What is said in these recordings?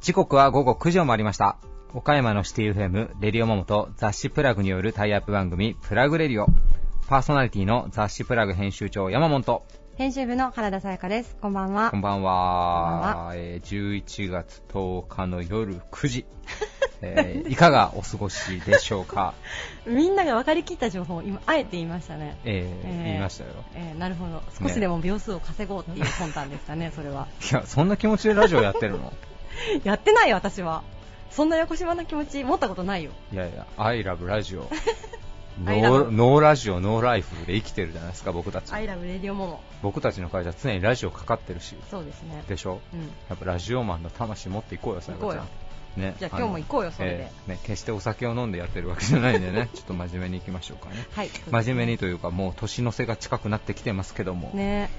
時刻は午後9時を回りました。岡山のシティ FM、レディオモモと雑誌プラグによるタイアップ番組、プラグレディオ。パーソナリティの雑誌プラグ編集長、山本と、編集部の原田さやかです。こんばんはこん。ばんこんは。えー11月10日の夜9時。えー いかがお過ごしでしょうか？みんなが分かりきった情報を今、あえて言いましたね。えーえー言いましたよ。えーなるほど。少しでも秒数を稼ごうっていう魂胆ですかね、それは。いや、そんな気持ちでラジオやってるの？やってないよ、私は。そんな横島な気持ち持ったことないよ。いやいや、I love ラジオ。ノーノーラジオ、ノーライフで生きてるじゃないですか、僕たち。アイラブレディオモモ。僕たちの会社常にラジオかかってるし。そうですね。でしょ？うん。やっぱラジオマンの魂持っていこうよ、さやかちゃん。ね、じゃあ今日も行こうよ、それで。えーね、決してお酒を飲んでやってるわけじゃないんでね、ちょっと真面目にいきましょうかね。はい。真面目にというか、もう年の瀬が近くなってきてますけども、ね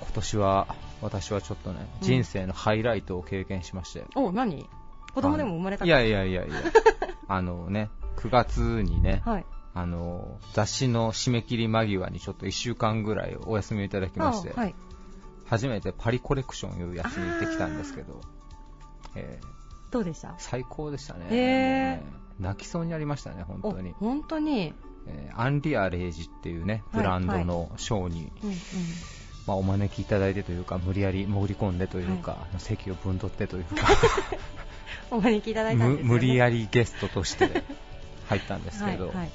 今年は、私はちょっとね、うん人生のハイライトを経験しまして。お、何？子供でも生まれたいやいやいやいや、あのね、9月にね、はい。あの、雑誌の締め切り間際にちょっと1週間ぐらいお休みをいただきまして、あはい。初めてパリコレクションいうやつに行ってきたんですけど、えーどうでした？最高でしたね。へー泣きそうになりましたね、本お当に。本当に？えーアンリアレイジっていうね、はいブランドのショーに。まあ、お招きいただいてというか、無理やり潜り込んでというか、席を分取ってというか、お招きいただいたね。無理やりゲストとして入ったんですけど、はいはい。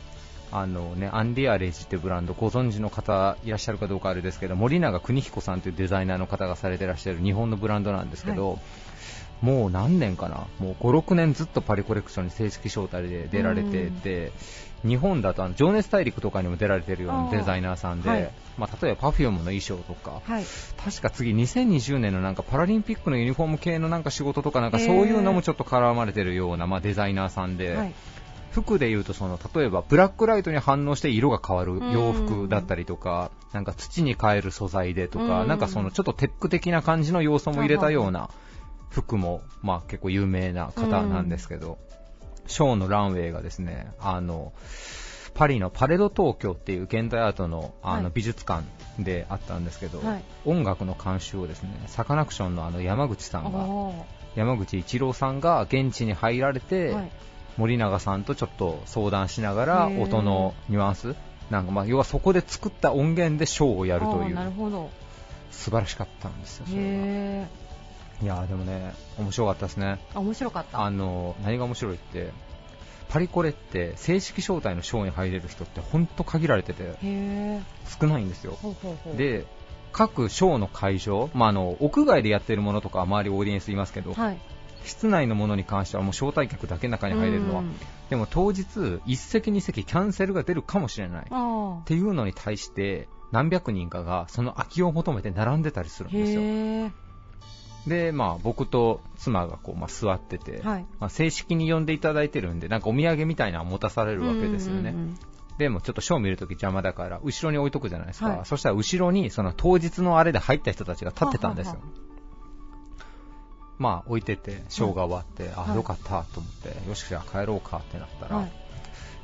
あのね、アンリアレイジってブランドご存知の方いらっしゃるかどうかあれですけど森永邦彦さんというデザイナーの方がされてらっしゃる日本のブランドなんですけど、もう何年かな？もう56年ずっとパリコレクションに正式招待で出られてて日本だとあの情熱大陸とかにも出られてるようなデザイナーさんで、はい。まあ、例えば Perfume の衣装とか、はい。確か次2020年のなんかパラリンピックのユニフォーム系のなんか仕事とかなんかそういうのもちょっと絡まれてるようなまあデザイナーさんで、はい。服でいうとその例えばブラックライトに反応して色が変わる洋服だったりとか、なんか土に変える素材でとか、うん。なんかそのちょっとテック的な感じの要素も入れたような服もまあ結構有名な方なんですけど、ショーのランウェイがですねあのパリのパレド東京っていう現代アートのあはい。の美術館であったんですけど、はい。音楽の監修をですねサカナクションのあの山口さんがお山口一郎さんが現地に入られて、ーはい。森永さんとちょっと相談しながら音のニュアンスなんかまあ要はそこで作った音源でショーをやるという。素晴らしかったんですよそれいやーでもね面白かったですね面白かった？あの何が面白いってパリコレって正式招待のショーに入れる人って本当限られてて。少ないんですよほうほうほう。、で各ショーの会場、まあ、あの屋外でやってるものとかは周りオーディエンスいますけど、はい。室内のものに関してはもう招待客だけ中に入れるのはうんでも当日、1席2席キャンセルが出るかもしれない。っあていうのに対して、何百人かがその空きを求めて並んでたりするあ。んですよ。で、まあ僕と妻がこう、まあ、座ってて、はい。まあ、正式に呼んでいただいてるんで、なんかお土産みたいなのを持たされるわけですよね。うんうんうんでもちょっとショー見るとき邪魔だから、後ろに置いとくじゃないですか。はいそしたら後ろにその当日のあれで入った人たちが立ってたんですよ。はははまあ置いてて、ショーが終わって、あ、はいよかったと思って、よし、じゃあ帰ろうかってなったら、はい。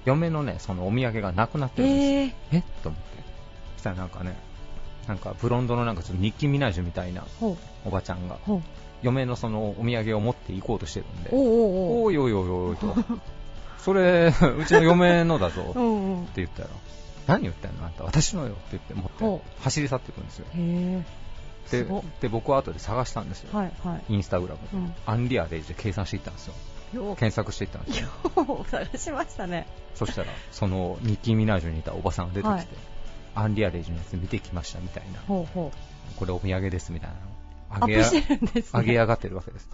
嫁のね、そのお土産がなくなってるんですよ。えー。え？と思って。そしたらなんかね、なんかブロンドのなんかちょっとニッキー・ミナージュみたいな。おばちゃんが。嫁のそのお土産を持って行こうとしてるんで、おうおうおいおいおいおいと、それ、うちの嫁のだぞ って。言ったら、何言ってんのあんた、私のよって言って持ほって、走り去っていくんですよ。でで、僕は後で探したんですよ。はいはい。インスタグラムで。うん。アンリアレイジで計算していったんですよ。検索していったんですよ。よう探しましたね。そしたら、そのニッキー・ミナージュにいたおばさんが出てきて、はいアンリアレイジのやつ見てきましたみたいな、ほうほこれお土産ですみたいなのう。アップしてるんですね。上げ上がってるわけです。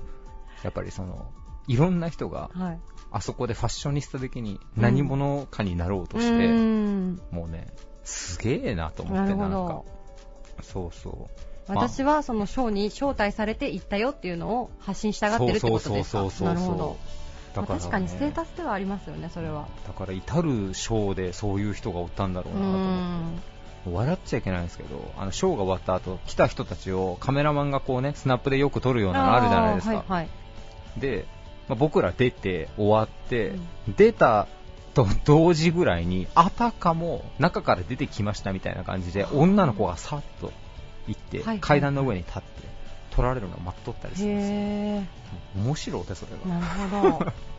やっぱりその、いろんな人がはい。あそこでファッショニスタ的に何者かになろうとうして、ーん。もうね、すげえなと思なって、なんか。そうそう。私はそのショーに招待されて行ったよっていうのを発信したがってるってことですかそうそうそうそうなるほど。だから、まあ確かにステータスではありますよね、それは。だから至るショーでそういう人がおったんだろううなと思って。ん。笑っちゃいけないんですけど、あのショーが終わった後、来た人たちをカメラマンがこうね、スナップでよく撮るようなのあるじゃないですか。はいはい。で、まあ、僕ら出て終わって、出たと同時ぐらいに、あたかも中から出てきましたみたいな感じで、女の子がさっと行って、はいはい階段の上に立って、取られるのを待っとったりするんですよ。へ面白いで、それーが。なるほど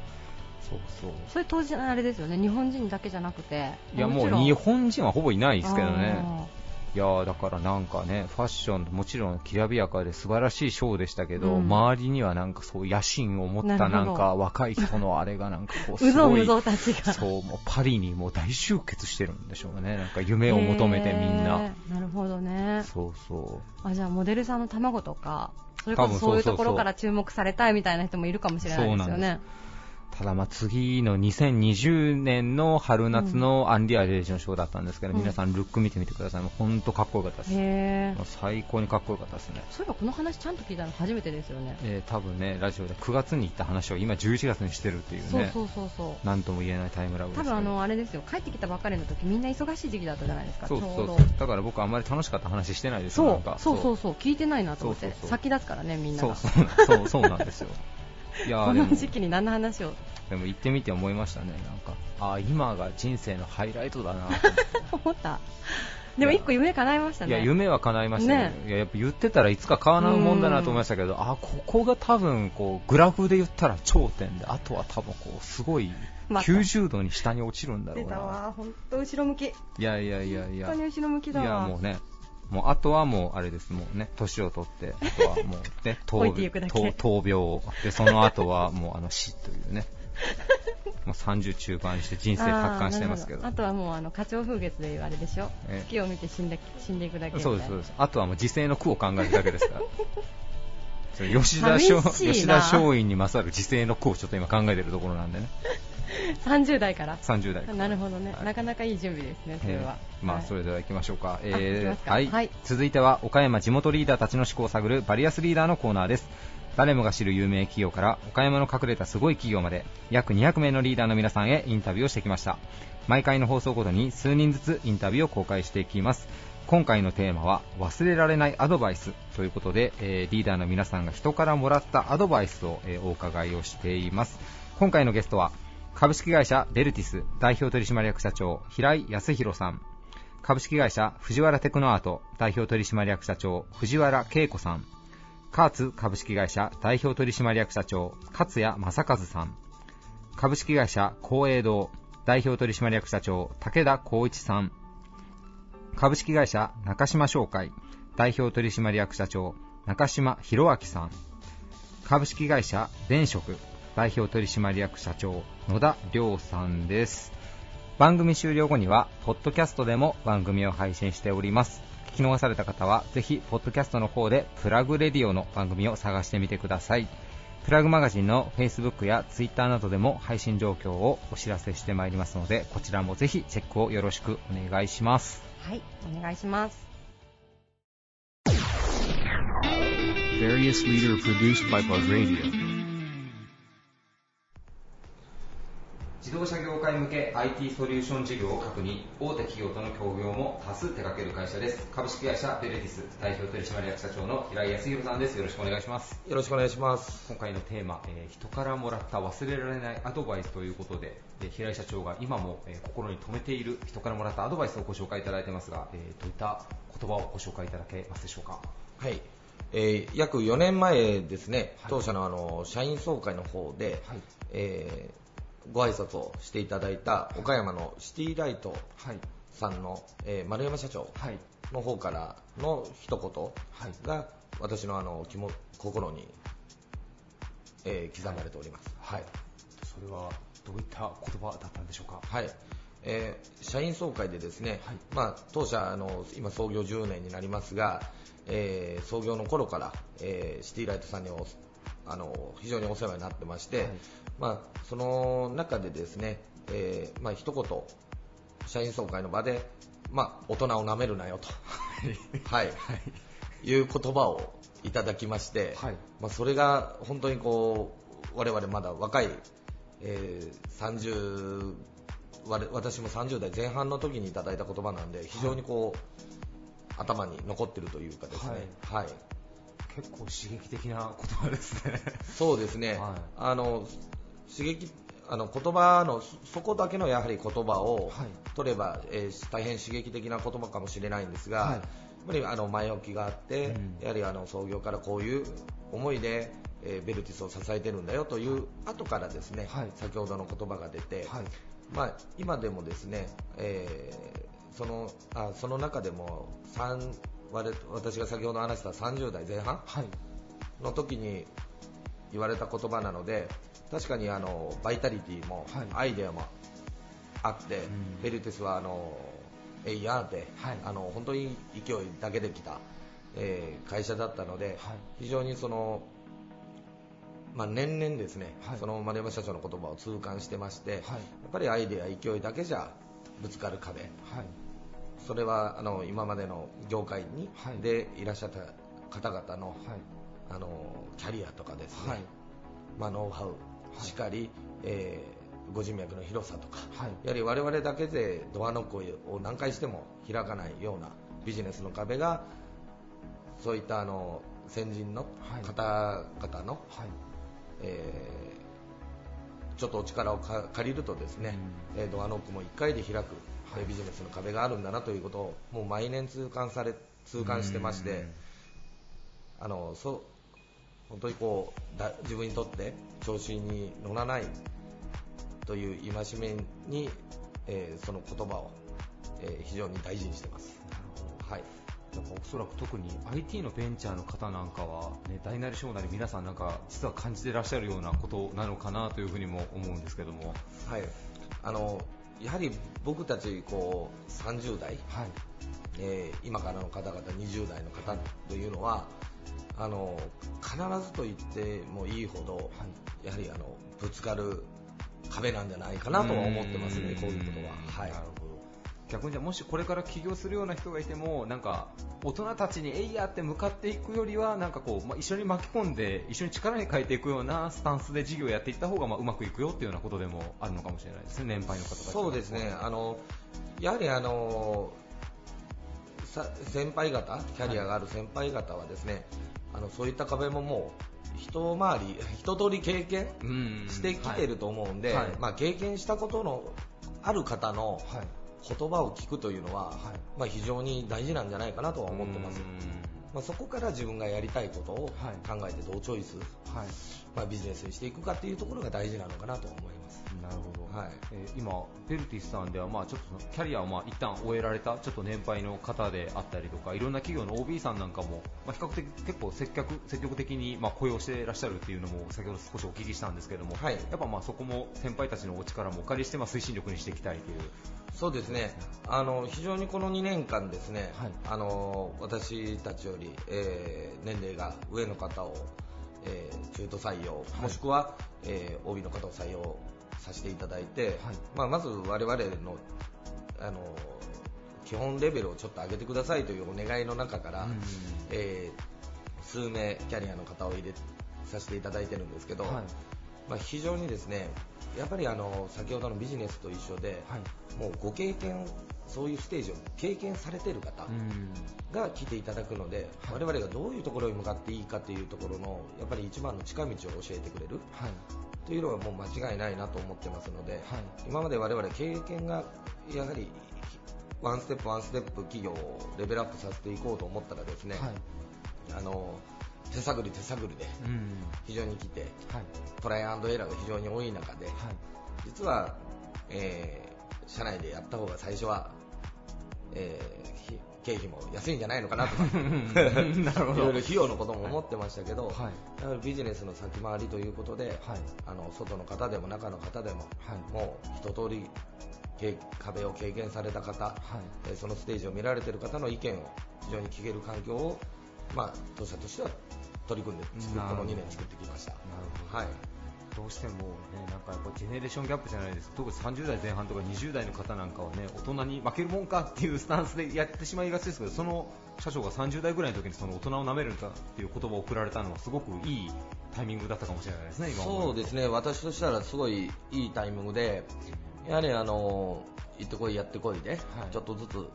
そうそう。それ当時あれですよね。日本人だけじゃなくて。いやもう日本人はほぼいないですけどね。あいやーだからなんかね、ファッション、もちろんきらびやかで素晴らしいショーでしたけど、うん。周りにはなんかそう野心を持ったなんか若い人のあれがなんかこう、ーうぞうごいむぞうたちが。そう、もうパリにもう大集結してるんでしょうね。なんか夢を求めてみんな。へーなるほどね。そうそあじゃあモデルさんの卵とかそれこそそういうそう。そうそうところから注目されたいみたいな人もいるかもしれないですよね。う。ただまあ次の2020年の春夏のアンディア・レイジのショーだったんですけど、うん。皆さんルック見てみてください。もう本当かっこよかったです。最高にかっこよかったですね。そういえばこの話ちゃんと聞いたの初めてですよね。えー多分ね、ラジオで9月に行った話を今11月にしてるっていうね、そうそうそうそう。なんとも言えないタイムラグですけど。多分あのあれですよ。帰ってきたばっかりの時みんな忙しい時期だったじゃないですか。そうそうう。そうだから僕あんまり楽しかった話してないですよそう。そうそうそう。聞いてないなと思って。そうそうそう。先立つからねみんなが。そうそう。そうそうなんですよいやこの時期に何の話を？でも行ってみて思いましたね。なんかあー今が人生のハイライトだな。と 思った。でも一個夢叶いましたね。いや夢は叶いましたねね。いややっぱ言ってたらいつか叶うもんだなと思いましたけどあここが多分こうグラフで言ったら頂点であとは多分こうすごいまた90度に下に落ちるんだろ出たうなわ本当後ろ向き。いやいやいやいや。本当に後ろ向きいだわ。やもうね、もうあとはもうあれです、もうね、年を取って、あとはもうね、闘闘病、で、その後はもうあの死というね、もう30中盤にして人生達観してますけど。あとはもうあの花鳥風月でいうあれでしょ。ええ。月を見て死んで死んでいくだけそうです、そうです。あとはもう時世の句を考えるだけですから。吉田吉田松陰に勝る時世の句をちょっと今考えてるところなんでね、30代から。30代。なるほどね、はい。なかなかいい準備ですねそれは、えーまあ、はい。それでは行きましょうか。行きますか。はい、はい。続いては、岡山地元リーダーたちの思考を探るバリアスリーダーのコーナーです。誰もが知る有名企業から岡山の隠れたすごい企業まで約200名のリーダーの皆さんへインタビューをしてきました。毎回の放送ごとに数人ずつインタビューを公開していきます今回のテーマは忘れられないアドバイスということで、えーリーダーの皆さんが人からもらったアドバイスを、えーお伺いをしています。今回のゲストは株式会社ベルティス代表取締役社長平井康弘さん。株式会社藤原テクノアート代表取締役社長藤原恵子さん。カーツ株式会社代表取締役社長勝谷正和さん。株式会社光栄堂代表取締役社長武田光一さん。株式会社中島商会代表取締役社長中島博明さん。株式会社電職代表取締役社長野田亮さんです。番組終了後にはポッドキャストでも番組を配信しております。聞き逃された方はぜひポッドキャストの方でプラグレディオの番組を探してみてください。プラグマガジンの Facebook や Twitter などでも配信状況をお知らせしてまいりますのでこちらもぜひチェックをよろしくお願いします。はいお願いします Various leader produced by Bug Radio. 自動車業界向け IT ソリューション事業を核に大手企業との協業も多数手掛ける会社です。株式会社ベルティス代表取締役社長の平井康弘さんです。よろしくお願いします。よろしくお願いします。今回のテーマ、えー人からもらった忘れられないアドバイスということで、えー平井社長が今も、えー心に留めている人からもらったアドバイスをご紹介いただいてますが、えーどういった言葉をご紹介いただけますでしょうか？はい。えー約4年前ですね、はい当社のあの社員総会の方で、はい。えーご挨拶をしていただいた岡山のシティライトはいさんの、えー丸山社長はいの方からの一言はいが私のあの気も心に、えー刻まれております。はい。それはどういった言葉だったんでしょうか？はい。えー社員総会でですね、はいまあ、当社あの今創業10年になりますが、えー創業の頃から、えーシティライトさんにおあの非常にお世話になってまして、はい。まあ、その中でですね、えーまあ一言社員総会の場で、まあ、大人を舐めるなよと、はい。い。う言葉をいただきまして、はい。まあ、それが本当にこう我々まだ若い、えー30われ私も30代前半の時にいただいた言葉なんで非常にこう、頭に残ってるというかですね、はい結構刺激的な言葉ですね。そうですね、はい。あの刺激あの言葉のそそこだけのやはり言葉をはい。取れば、えー大変刺激的な言葉かもしれないんですが、はい。やっぱりあの前置きがあって、うん。やはりあの創業からこういう思いで、えーベルティスを支えてるんだよという後からですね、はい。先ほどの言葉が出て、はい。まあ、今でもですね、えーそのあその中でも三我私が先ほど話した30代前半はい。の時に言われた言葉なので確かにあのバイタリティも、はい。アイデアもあって、ん。ベルティスはあのエイヤーで、はい。あの本当に勢いだけできた、えー会社だったので、はい。非常にその、まあ、年々ですね、はい。その丸山社長の言葉を痛感してまして、はい。やっぱりアイデア勢いだけじゃぶつかる壁はいそれはあの今までの業界に、はい。でいらっしゃった方々のはい。あのキャリアとかですね、はい。まあ、ノウハウ。い。しかり、えーご人脈の広さとか、はい。やはり我々だけでドアノックを何回しても開かないようなビジネスの壁がそういったあの先人の方々の、はい。えーちょっとお力をか借りるとですね、えードアノックも1回で開く、えービジネスの壁があるんだなということをもう毎年痛感され痛感してまして、あのそう本当にこうだ自分にとって調子に乗らないという戒めに、えーその言葉を、えー非常に大事にしてます。はいやっぱおそらく特に IT のベンチャーの方なんかは、ね、大なり小なり皆さんなんか実は感じてらっしゃるようなことなのかなというふうにも思うんですけども、はい、あのやはり僕たちこう30代、はい。えー今からの方々20代の方というのはあの必ずと言ってもいいほど、やはりあのぶつかる壁なんじゃないかなとは思ってますね、こういうことは。はい。なるほど逆にじゃあもしこれから起業するような人がいてもなんか大人たちにえいやって向かっていくよりはなんかこう、まあ、一緒に巻き込んで一緒に力に変えていくようなスタンスで事業をやっていった方がまあうまくいくよっていうようなことでもあるのかもしれないですね年配の方たちは。そうですね、あのやはりあのさ先輩方、キャリアがある先輩方はですね、あのそういった壁ももう一回り、一通り経験うん。してきてると思うんで、はい。まあ、経験したことのある方のはいはい言葉を聞くというのは、はいまあ、非常に大事なんじゃないかなとは思ってます。まあ、そこから自分がやりたいことをはい考えてどうチョイス、はいまあ、ビジネスにしていくかっていうところが大事なのかなと思います。なるほど、はい。えー今、ベルティスさんでは、まあ、ちょっとキャリアをまあ一旦終えられたちょっと年配の方であったりとかいろんな企業の OB さんなんかも、まあ、比較的結構積極積極的にまあ雇用していらっしゃるっていうのも先ほど少しお聞きしたんですけども、はい。やっぱまあそこも先輩たちのお力もお借りしてまあ推進力にしていきたいという、そうですね。あの非常にこの2年間ですね、はい。あの私たちより、えー年齢が上の方を、えー中途採用、もしくは、えー OB の方を採用させていただいて、はい。まあ、まず我々のあの基本レベルをちょっと上げてくださいというお願いの中から、うんえー数名キャリアの方を入れさせていただいてるんですけど、はい。まあ、非常にですねやっぱりあの先ほどのビジネスと一緒で、はい。もうご経験そういうステージを経験されている方うん。が来ていただくので、はい。我々がどういうところに向かっていいかというところのやっぱり一番の近道を教えてくれるはい。というのはもう間違いないなと思ってますので、はい。今まで我々経験がやはりワンステップワンステップ企業をレベルアップさせていこうと思ったらですね、はい。あの手探り手探りでうん。非常に来てはい。トライアンドエラーが非常に多い中で、はい。実は、えー社内でやった方が最初は、え経費も安いんじゃないのかなとか なるほど。いろいろ費用のことも思ってましたけど、はい。やはりビジネスの先回りということで、はい。あの外の方でも中の方でも、はい。もう一通り経壁を経験された方、そのステージを見られている方の意見を非常に聞ける環境を、まあ、当社としては取り組んで作っこのなるほど2年作ってきました。なるほど。はい。どうしてもね、なんかやっぱジェネレーションギャップじゃないです。特に30代前半とか20代の方なんかはね、大人に負けるもんかっていうスタンスでやってしまいがちですけど、その社長が30代ぐらいの時にその大人を舐めるんだっていう言葉を送られたのはすごくいいタイミングだったかもしれないですね、そうですね、私としたらすごいいいタイミングで、やはりあの行ってこい、やってこいで、はい。ちょっとずつ、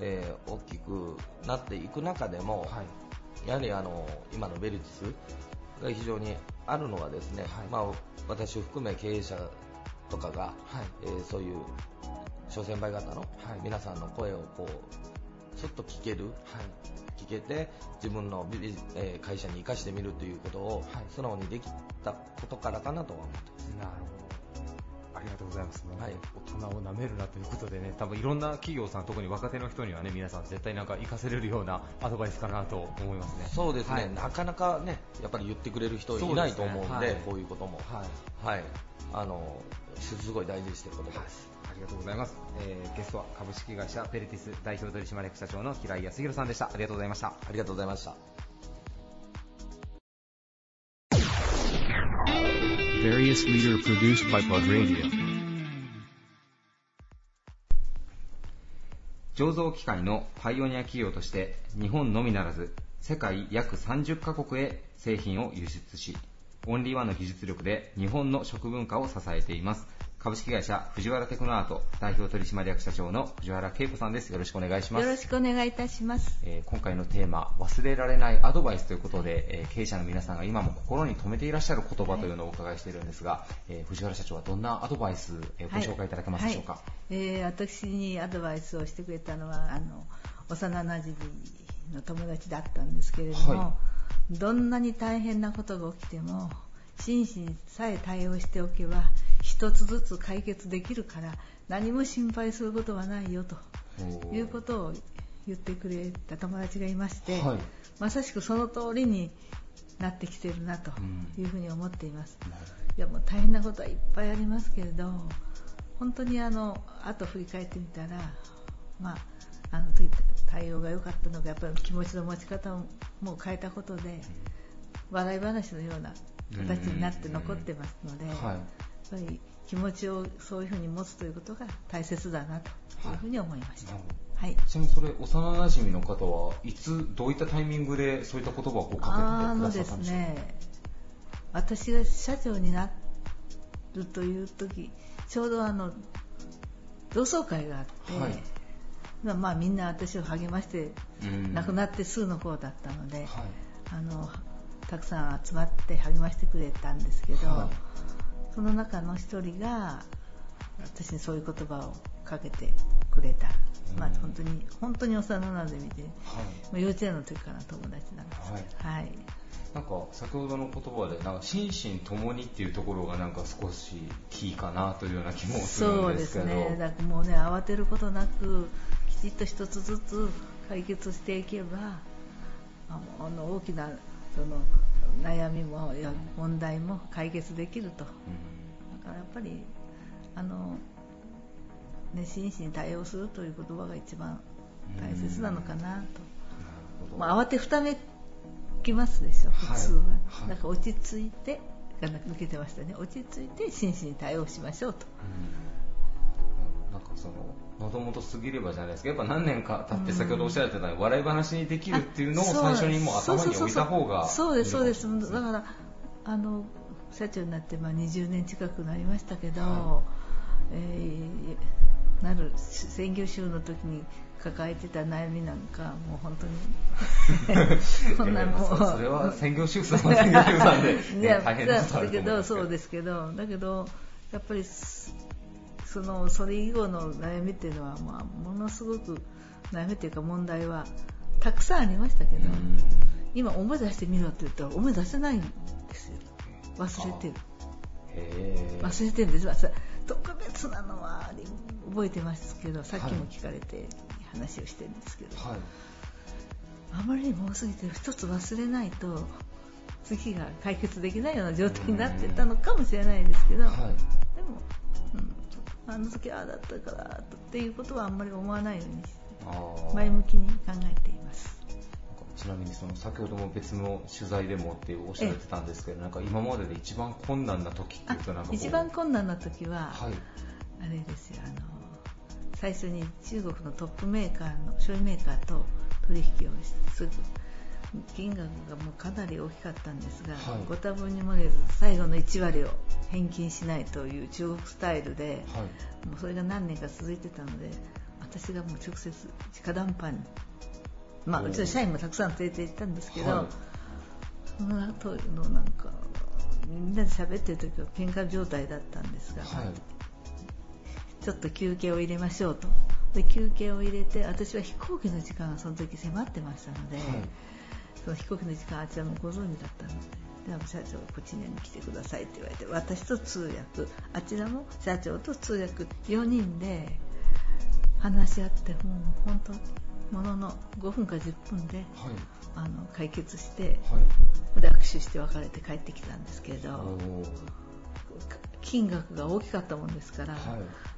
えー大きくなっていく中でも、はいやはりあの今のベルティスが非常にあるのはですね、はいまあ、私を含め経営者とかが、えーそういう諸先輩方の皆さんの声をこうちょっと聞ける、聞けて自分のえー会社に生かしてみるということを素直にできたことからかなとは思ってます。な。ありがとうございます。はい。大人を舐めるなということでね、多分いろんな企業さん、特に若手の人にはね、皆さん絶対なんか活かせれるようなアドバイスかなと思いますね。そうですね、はい。なかなかね、やっぱり言ってくれる人いないと思うんで、はい。こういうことも、はい。はい、あのすごい大事にしてることです。ありがとうございます、えーゲストは株式会社ペルティス代表取締役社長の平井康弘さんでした。ありがとうございました。ありがとうございました。Various leader produced by Pod Radio. 醸造機械のパイオニア企業として日本のみならず世界約30カ国へ製品を輸出しオンリーワンの技術力で日本の食文化を支えています株式会社藤原テクノアート代表取締役社長の藤原恵子さんです。よろしくお願いします。よろしくお願いいたします。えー今回のテーマ忘れられないアドバイスということで、えー経営者の皆さんが今も心に留めていらっしゃる言葉というのをお伺いしているんですが、えー藤原社長はどんなアドバイス、えーご紹介いただけますでしょうか、はい。えー私にアドバイスをしてくれたのはあの幼なじみの友達だったんですけれども、はどんなに大変なことが起きても真摯にさえ対応しておけば一つずつ解決できるから何も心配することはないよということを言ってくれた友達がいまして、はい。まさしくその通りになってきてるなというふうに思っています。いやもう大変なことはいっぱいありますけれど本当にあの後振り返ってみたら、まあ、あの時対応が良かったのがやっぱり気持ちの持ち方をもう変えたことで笑い話のような形になって残ってますので、はい。やっぱり気持ちをそういうふうに持つということが大切だなというふうに思いました。はい。ちなみにそれ幼馴染の方はいつどういったタイミングでそういった言葉をこうかけてくださったんでしょう？かね、私が社長になるという時ちょうどあの同窓会があって、はい。まあまあ、みんな私を励ましてうん。亡くなってすぐの方だったので、はい。あのたくさん集まって励ましてくれたんですけど、はい。その中の一人が私にそういう言葉をかけてくれた、まあうん。本当に本当に幼なじみで、はい。もう幼稚園の時からの友達なんですけど、はい。なんか先ほどの言葉でなんか心身ともにっていうところがなんか少しキーかなというような気もするそうんでですけど。すね、だからもうね、慌てることなく、きちっと一つずつ解決していけば、あの大きなその悩みもや問題も解決できると、だうんからやっぱり、あのね、真摯に対応するという言葉が一番大切なのかなと、まあ、慌てふためきますでしょ、普通は。はい。だから落ち着いて、が抜けてましたね、落ち着いて真摯に対応しましょうと。うん。なんかその喉元過ぎればじゃないですけどやっぱ何年か経って先ほどおっしゃられてたように笑い話にできるっていうのを最初にもう頭に置いた方がそうですそうです。だからあの社長になってまあ20年近くなりましたけど、はえーなる専業主婦の時に抱えてた悩みなんかもう本当に こんなもう。そそれは専業主婦さんは専業主婦さんで、ね大変だけど。どそうですけどだけどやっぱりすそのそれ以後の悩みっていうのは、まあ、ものすごく悩みっていうか問題はたくさんありましたけど、うん。今思い出してみろって言ったら思い出せないんですよ。忘れてる。忘れてるんです。特別なのは覚えてますけどさっきも聞かれて話をしてるんですけど、はい。あまりにも多すぎて一つ忘れないと次が解決できないような状態になってたのかもしれないですけど、はい。でも、うん、あの時ああだったからっていうことはあんまり思わないように前向きに考えています。ちなみにその先ほども別の取材でもっておっしゃられてたんですけど、なんか今までで一番困難な時ってあいうとなんか一番困難な時は、はい。あれですよあの最初に中国のトップメーカーの醤油メーカーと取引をすぐ金額がもうかなり大きかったんですが、はい。ご多分に漏れず最後の1割を返金しないという中国スタイルで、はい。もうそれが何年か続いてたので私がもう直接直談判に、まあ、うちの社員もたくさん連れて行ったんですけど、はい。その後のなんかみんなで喋ってる時は喧嘩状態だったんですが、はい。ちょっと休憩を入れましょうと。で休憩を入れて私は飛行機の時間がその時迫ってましたので、その飛行機の時間あちらもご存知だったのででは社長こっちに来てくださいって言われて私と通訳あちらも社長と通訳4人で話し合ってもう本当ものの5分か10分ではい。あの解決してはい。で握手して別れて帰ってきたんですけれど金額が大きかったもんですから、はい。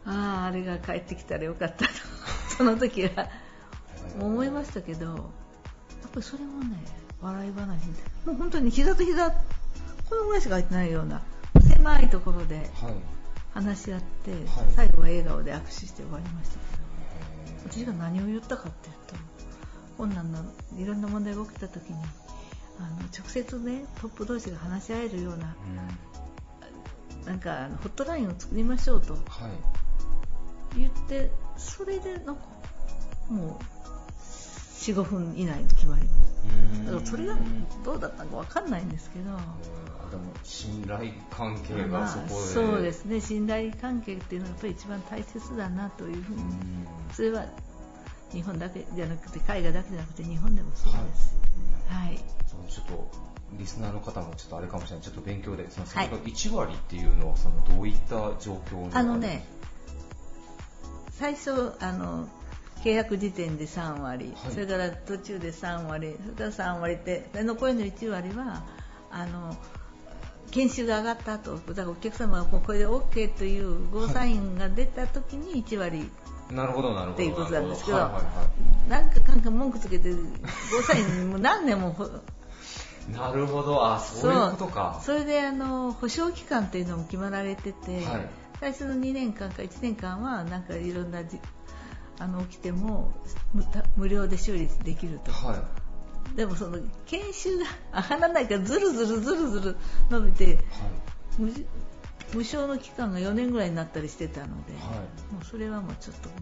あああれが帰ってきたらよかったとその時は思いましたけどやっぱりそれもね笑い話でもう本当に膝と膝このぐらいしか入ってないような狭いところではい。話し合って、はい。最後は笑顔で握手して終わりましたけど私が何を言ったかっていうと困難ないろんな問題が起きた時にあの直接ねトップ同士が話し合えるようなうん。なんかあのホットラインを作りましょうとはい。言ってそれでなんかもう45分以内に決まりました。だからそれがどうだったのかわかんないんですけど、あでも信頼関係まあがそこで、そうですね。信頼関係っていうのはやっぱり一番大切だなというふうに。うん。それは日本だけじゃなくて海外だけじゃなくて日本でもそうです。はい、そのちょっとリスナーの方もちょっとあれかもしれない。ちょっと勉強でそのはい。先ほど1割っていうのはそのどういった状況にあのね最初あの契約時点で3割、はい。それから途中で3割。それから3割ってで残りの1割はあの研修が上がった後だからお客様がこれで OK というゴーサインが出た時に1割、なるほどなるほど。っていうことなんですけど。はいなんかかんか文句つけてゴーサインもう何年もほ なるほど。あそういうことか。それであの保証期間っていうのも決まられてて、はい。最初の2年間か1年間はなんかいろんなじあの起きても無無料で修理できると、はい。でもその研修が上がらないからずるずるずるずる伸びてはい。無無償の期間が4年ぐらいになったりしてたので、はい。もうそれはもうちょっとね。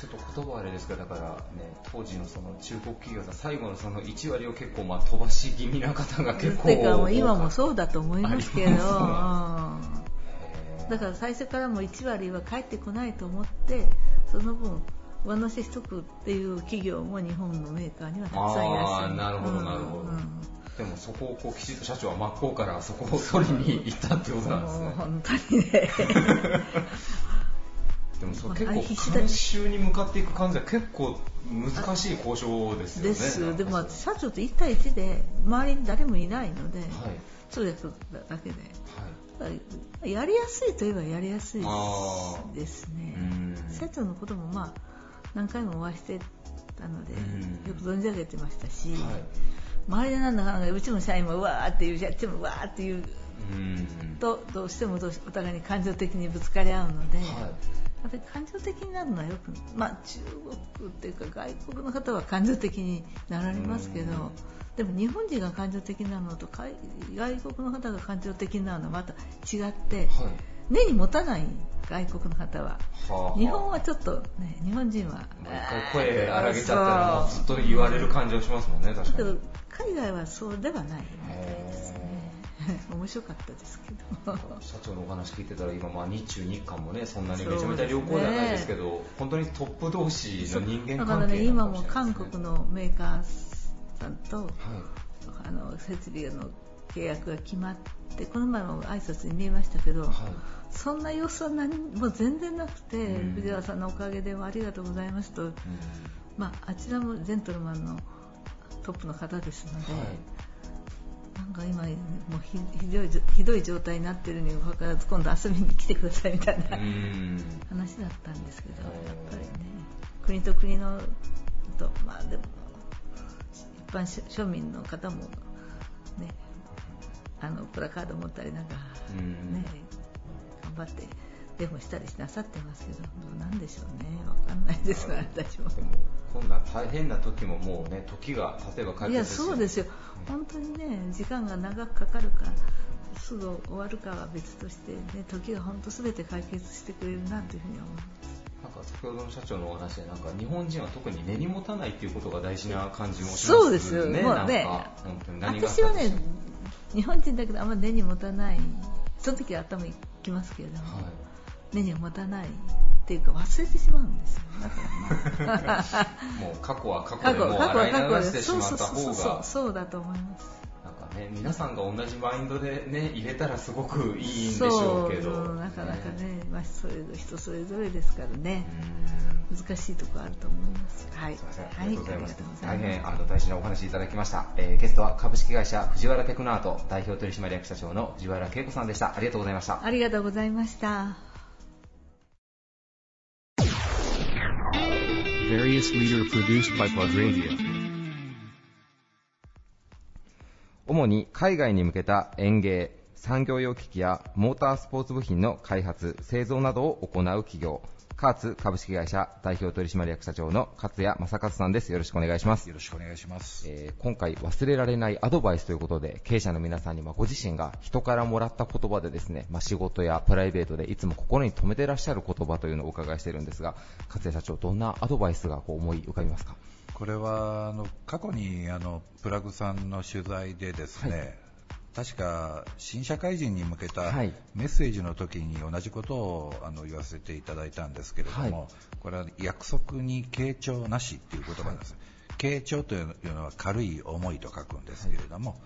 ちょっと言葉はあれですけどだからね当時のその中国企業さん最後のその1割を結構まあ飛ばし気味な方が結構てかもう今もうそうだと思いますけど、だから最初からも1割は返ってこないと思ってその分上乗せしとくっていう企業も日本のメーカーにはたくさんいらっしゃる。なるほどなるほど。うん。うんでもそこをこうきちっと社長は真っ向からそこを取りに行ったってことなんですね。本当にね。でもそ結構必死だ監修に向かっていく感じは結構難しい交渉ですよね。です。でも社長と1対1で周りに誰もいないので、はい。通訳だけで。はいやりやすいといえばやりやすいあですね。うん。社長のこともまあ何回もお会いしてたのでうん。よく存じ上げてましたし、はい。周りでなんだかなんだうちの社員もうわーっていうあっちもうわーっていううん。とどうしてもどうしお互いに感情的にぶつかり合うので、はい。やっぱり感情的になるのはよく、まあ、中国っていうか外国の方は感情的になられますけどうんでも日本人が感情的なのと海外国の方が感情的なのはまた違ってはい。根に持たない外国の方は。はあ日本はちょっとね日本人はまあ一回声荒げちゃったらもうずっと言われる感じがしますもんね確だけどかに海外はそうではないみたいですね。面白かったですけど。社長のお話聞いてたら今まあ日中日韓もねそんなにめちゃめちゃ良好ではないですけど本当にトップ同士の人間だから関係ね今も韓ですね。国のメーカーさんとはい。あの設備の契約が決まってこの前も挨拶に見えましたけど、はい。そんな様子は何も全然なくて、うん。藤原さんのおかげでありがとうございますと、うん。まあ、あちらもジェントルマンのトップの方ですので、はい。なんか今もうひひどいひどい状態になってるにもかかわらず今度遊びに来てくださいみたいなうん。話だったんですけど、はい。やっぱりね国と国のとまあでも一般庶庶民の方もねあのプラカード持ったりなんかうん。ね頑張ってデモしたりなさってますけどどうなんでしょうね。わかんないですが私も。でもこんな大変な時ももうね時が経てば解いや決そうですよ。本当にね時間が長くかかるかすぐ終わるかは別としてね時が本当すべて解決してくれるなというふうに思いますなんか先ほどの社長のお話でなんか日本人は特に根に持たないっていうことが大事な感じもしますそうですよ。ねか本当に何があっ私はね日本人だけどあんまり根に持たないその時は頭にきますけれども、はい。根に持たないっていうか忘れてしまうんですよ。もう過去は過去でも洗い流してしまった方そうそうがそうだと思いますね皆さんが同じマインドでね入れたらすごくいいんでしょうけどそうなかなかね、まあ、それぞれ人それぞれですからねうん難しいところあると思いますはいすいません、はいありがとうございます。ありがとうござ大います変あの大事なお話いただきました。えーゲストは株式会社藤原テクノアート代表取締役社長の藤原恵子さんでした。ありがとうございました。ありがとうございました Various leader produced by Plug Radio. 主に海外に向けた園芸、産業用機器やモータースポーツ部品の開発、製造などを行う企業、カーツ株式会社代表取締役社長の勝谷正和さんです。よろしくお願いします。よろしくお願いします。えー今回忘れられないアドバイスということで経営者の皆さんにまあご自身が人からもらった言葉でですね、まあ、仕事やプライベートでいつも心に留めてらっしゃる言葉というのをお伺いしているんですが勝谷社長どんなアドバイスがこう思い浮かびますか？これはあの過去にあのプラグさんの取材でですね、確か新社会人に向けたはい。メッセージの時に同じことをあの言わせていただいたんですけれども、はい。これは約束に傾聴なしっていう言葉なんです、傾聴というのは軽い思いと書くんですけれども、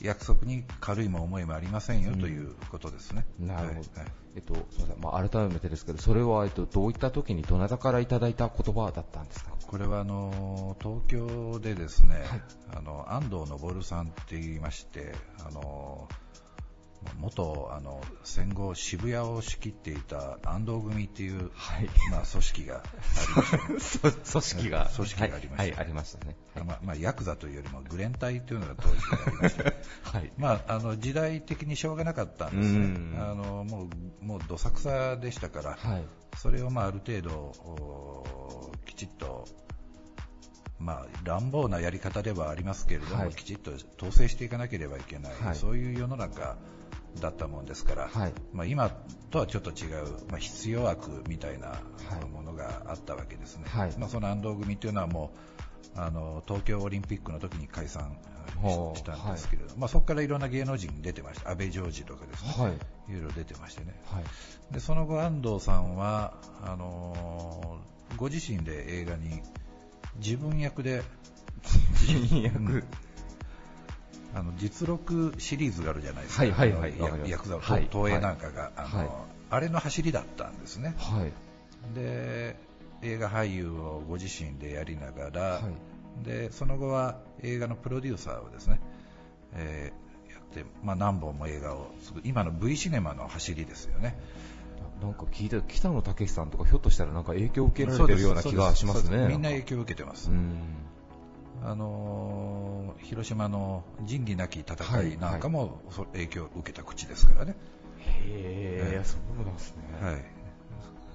約束に軽いも思いもありませんよということですね。なるほど、はい。はい。えっと、すみません、まあ、改めてですけどそれは、えっと、どういった時にどなたからいただいた言葉だったんですか？これはあの東京でですね、あの安藤昇さんって言いまして、あの元あの戦後渋谷を仕切っていた安藤組っていう、はい。まあ、組織がありまして、組織が。組織がありましたはい、はい。ありましたね。まあまあ、ヤクザというよりもグレン隊というのが当時ありまして、はい。まあ、あの時代的にしょうがなかったんです。うん。ね、あのもうもうどさくさでしたから、はい。それをまあある程度おきちっと、まあ、乱暴なやり方ではありますけれども、はい。きちっと統制していかなければいけない、はい。そういう世の中だったもんですから、はい。まあ、今とはちょっと違う、まあ、必要悪みたいなはい。ものがあったわけですね、はい。まあ、その安藤組というのはもうあの東京オリンピックの時に解散ししたんですけれど、まあ、そこからいろんな芸能人出てました安倍ジョージとかですね、はい。いろいろ出てましてね。はい。でその後、安藤さんはあのーご自身で映画に自分役で。自役。うん。あの実録シリーズがあるじゃないですか、はいはいはいヤクザのはい東映なんかが、あのはい。あれの走りだったんですね、はい。で映画俳優をご自身でやりながら、はい。でその後は映画のプロデューサーをですね、えーやって、まあ、何本も映画を今の V シネマの走りですよね。なんか聞いて北野武さんとかひょっとしたらなんか影響を受けられてるような気がしますね。みんな影響を受けてます。うん。あのー広島の仁義なき戦いなんかも、そ影響を受けた口ですからね。へえ、そうなんですね。はい。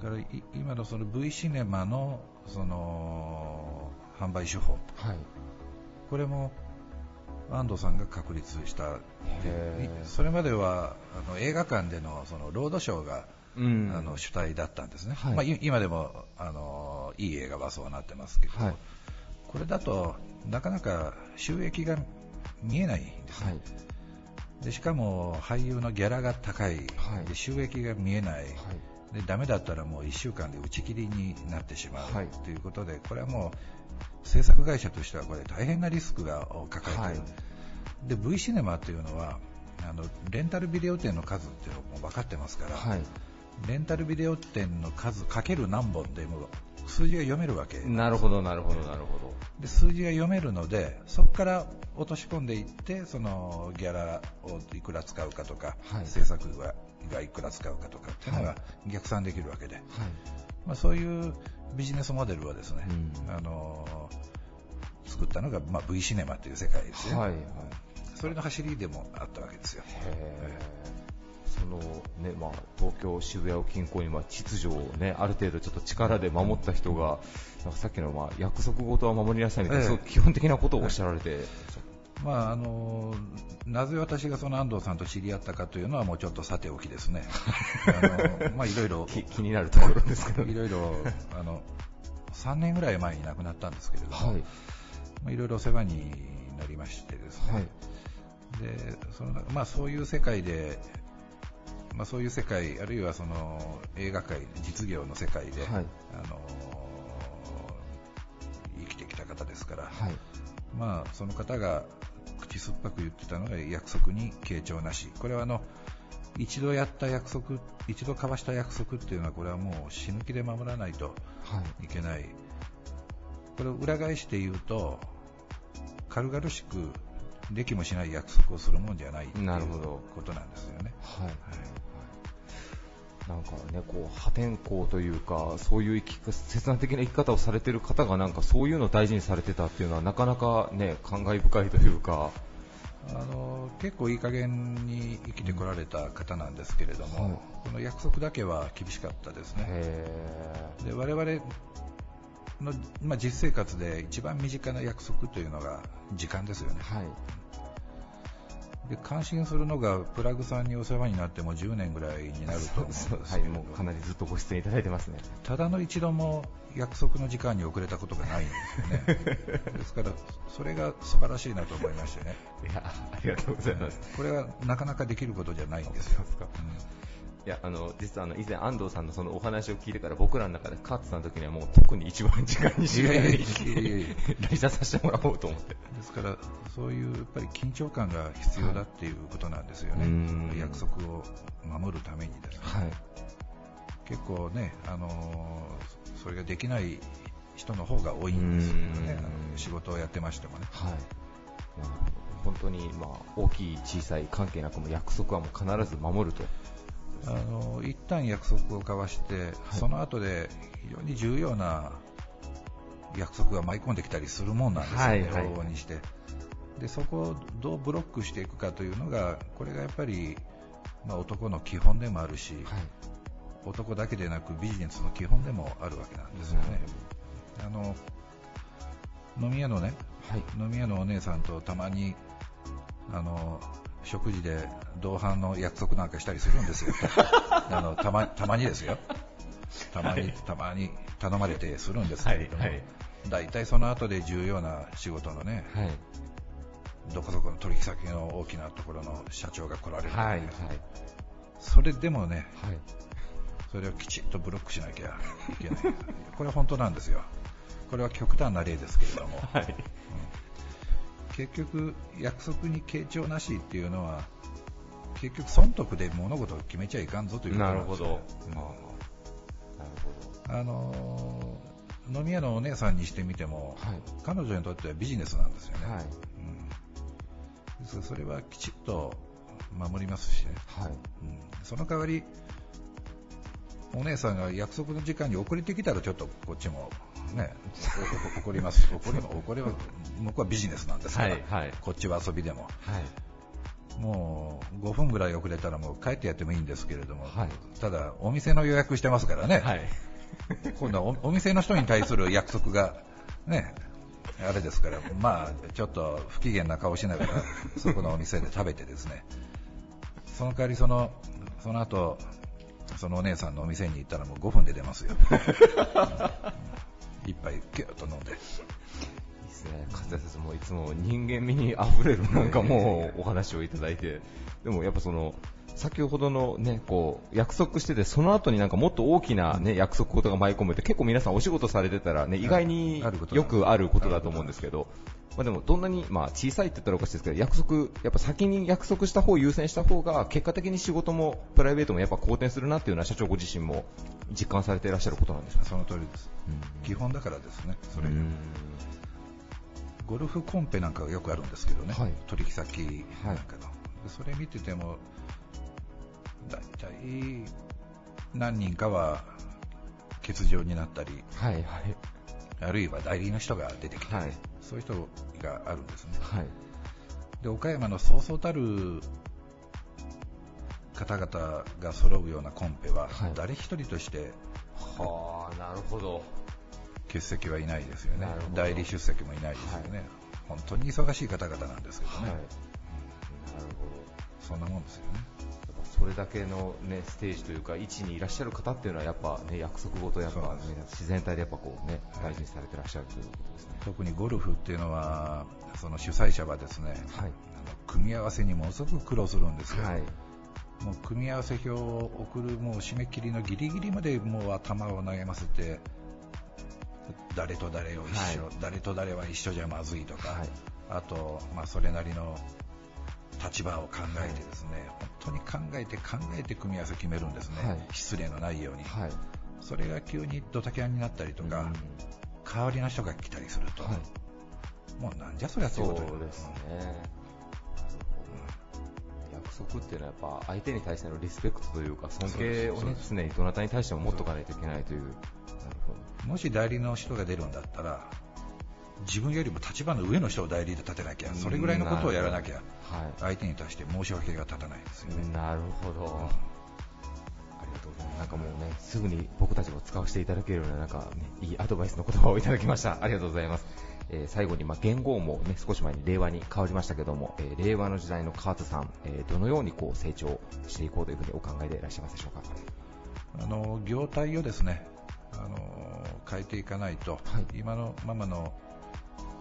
だからい今のその V シネマのその販売手法、はい。これも安藤さんが確立した。それまではあの映画館でのそのロードショーが、うんあの主体だったんですね。はいまあい今でもあのいい映画はそうなってますけど、はい。これだとなかなか収益が見えないんですね、はい。でしかも俳優のギャラが高い、はいで収益が見えない、はい。でダメだったらもう1週間で打ち切りになってしまう、はいということでこれはもう制作会社としてはこれ大変なリスクがを抱えている、はいで V シネマというのはあのレンタルビデオ店の数っていうのも分かってますから、はい。レンタルビデオ店の数かける何本でも数字が読めるわけなるほど、なるほど、なるほど。で数字が読めるのでそこから落とし込んでいってそのギャラをいくら使うかとか、はい制作ががいくら使うかとかっていうのが逆算できるわけで、はい。まあ、そういうビジネスモデルはですね、うんあの作ったのが、まあ、V シネマという世界ですよ、はい。はい。それの走りでもあったわけですよ。そのねまあ、東京、渋谷を近郊に、まあ、秩序を、ね、ある程度ちょっと力で守った人が、なんかさっきの、まあ、約束事は守りなさいみたいな、ええそういう基本的なことをおっしゃられて、まああのなぜ私がその安藤さんと知り合ったかというのはもうちょっとさておきですね。あのまあいろいろ き気になるところですけど。いろいろあの3年ぐらい前に亡くなったんですけれども、はい。まあ、いろいろお世話になりましてですね、はい。でそのまあ、そういう世界で、まあ、そういう世界、あるいはその映画界、実業の世界で、はい。あの生きてきた方ですから、はい。まあ、その方が口酸っぱく言ってたのが約束に傾聴なし、これはあの一度やった約束、一度交わした約束っていうのは、これはもう死ぬ気で守らないとはいけない、これを裏返して言うと、軽々しくできもしない約束をするもんじゃないなるほど。ことなんですよね。はい。なんかね、こう破天荒というか、そういう生き方切断的な生き方をされている方がなんかそういうのを大事にされてたっていうのはなかなかね感慨深いというか、あの結構いい加減に生きてこられた方なんですけれども、はい。この約束だけは厳しかったですね。へで我々の、まあ、実生活で一番身近な約束というのが時間ですよね。はいで感心するのがプラグさんにお世話になっても10年ぐらいになると思うんですけれどはい、もうかなりずっとご出演いただいてますね。ただの一度も約束の時間に遅れたことがないんですよね。ですから、それが素晴らしいなと思いましてね。いや、ありがとうございます。これはなかなかできることじゃないんですよ。そうですかいや、あの、実はあの、以前安藤さんのそのお話を聞いてから僕らの中でカーツさんの時にはもう特に一番時間にしないいやいやいやいやいや来社させてもらおうと思って。ですから、そういうやっぱり緊張感が必要だっていうことなんですよね、うん約束を守るためにですね、はい。結構ね、あのーそれができない人の方が多いんですよね、うんあの仕事をやってましてもね。はい。本当に、まあ、大きい、小さい関係なくも約束はもう必ず守ると。あの一旦約束を交わして、その後で非常に重要な約束が舞い込んできたりするもんなんですよね、はいはい往々にしてで。そこをどうブロックしていくかというのが、これがやっぱり、まあ、男の基本でもあるし、はい。男だけでなくビジネスの基本でもあるわけなんですよね。あの飲み屋のね、はい。飲み屋のお姉さんとたまにあの食事で同伴の約束なんかしたりするんですよ。あのたまたまにですよ。たまに、たまに頼まれてするんですけれども、はいはい大体その後で重要な仕事のね、はい。どこそこの取引先の大きなところの社長が来られるはい。はい。それでもね、はい。それをきちっとブロックしなきゃいけない。これは本当なんですよ。これは極端な例ですけれども、はい。結局、約束に傾聴なしっていうのは、結局、損得で物事を決めちゃいかんぞということなんですよあーなるほど。あのー飲み屋のお姉さんにしてみても、はい。彼女にとってはビジネスなんですよね。はい。うんですからそれはきちっと守りますしね、はい。うんその代わり、お姉さんが約束の時間に遅れてきたらちょっとこっちもね、お 怒ります、怒り怒りは向こうはビジネスなんですから、はいはいこっちは遊びでも、はい。もう5分ぐらい遅れたらもう帰ってやってもいいんですけれども、はいただ、お店の予約してますからね、はい。今度はおお店の人に対する約束が、ね、あれですから、まあ、ちょっと不機嫌な顔しながら、そこのお店で食べてですね、その代わりその、その後、そのお姉さんのお店に行ったらもう5分で出ますよ。いつも人間味に溢れるなんかもうお話をいただいて、でもやっぱその、先ほどのね、こう、約束してて、その後になんかもっと大きなね、約束事が舞い込むって結構皆さんお仕事されてたらね、意外によくあることだと思うんですけど、まあでもどんなに、まあ小さいって言ったらおかしいですけど、約束、やっぱ先に約束した方を優先した方が、結果的に仕事もプライベートもやっぱ好転するなっていうのは社長ご自身も実感されていらっしゃることなんですか？その通りです。基本だからですね、それが。うんゴルフコンペなんかがよくあるんですけどね、はい取引先なんかの、でそれ見てても、大体何人かは欠場になったり、はいはい。あるいは代理の人が出てきて、はいそういう人があるんですね。はい。で岡山のそうそうたる方々が揃うようなコンペは、はい誰一人としてはあ、なるほど。欠席はいないですよね代理出席もいないですよね、本当に忙しい方々なんですけどね、はい。なるそんなもんですよね。ほど。それだけのね、ステージというか、位置にいらっしゃる方っていうのは、やっぱね、約束事やっぱ、ね自然体でやっぱこうね、大事にされてらっしゃるということですね。特にゴルフっていうのは、その主催者はですね、はい。あの組み合わせにものすごく苦労するんですよ。はい。もう組み合わせ表を送るもう締め切りのギリギリまでもう頭を悩ませて誰と誰を一緒、はい。誰と誰は一緒じゃまずいとか、はい。あと、まあ、それなりの立場を考えてですね、本当に考えて考えて組み合わせ決めるんですね、はい。失礼のないように、はい。それが急にドタキャンになったりとか、代わりの人が来たりすると、はい。もうなんじゃそりゃそいううことにですね。約束っていうのはやっぱ相手に対してのリスペクトというか尊敬をねどなたに対しても持っとかないといけないという。もし代理の人が出るんだったら、自分よりも立場の上の人を代理で立てなきゃ、それぐらいのことをやらなきゃ、は相手に対して申し訳が立たないですよね。い。なるほど。ありがとうございます。なんかもうね、すぐに僕たちも使わせていただけるような、なんかね、いいアドバイスの言葉をいただきました。ありがとうございます。えー最後に、まあ、元号もね、少し前に令和に変わりましたけども、えー令和の時代のカーツさん、えーどのようにこう成長していこうというふうにお考えでいらっしゃいますでしょうか？あの業態をですね、あの変えていかないと、はい今のままの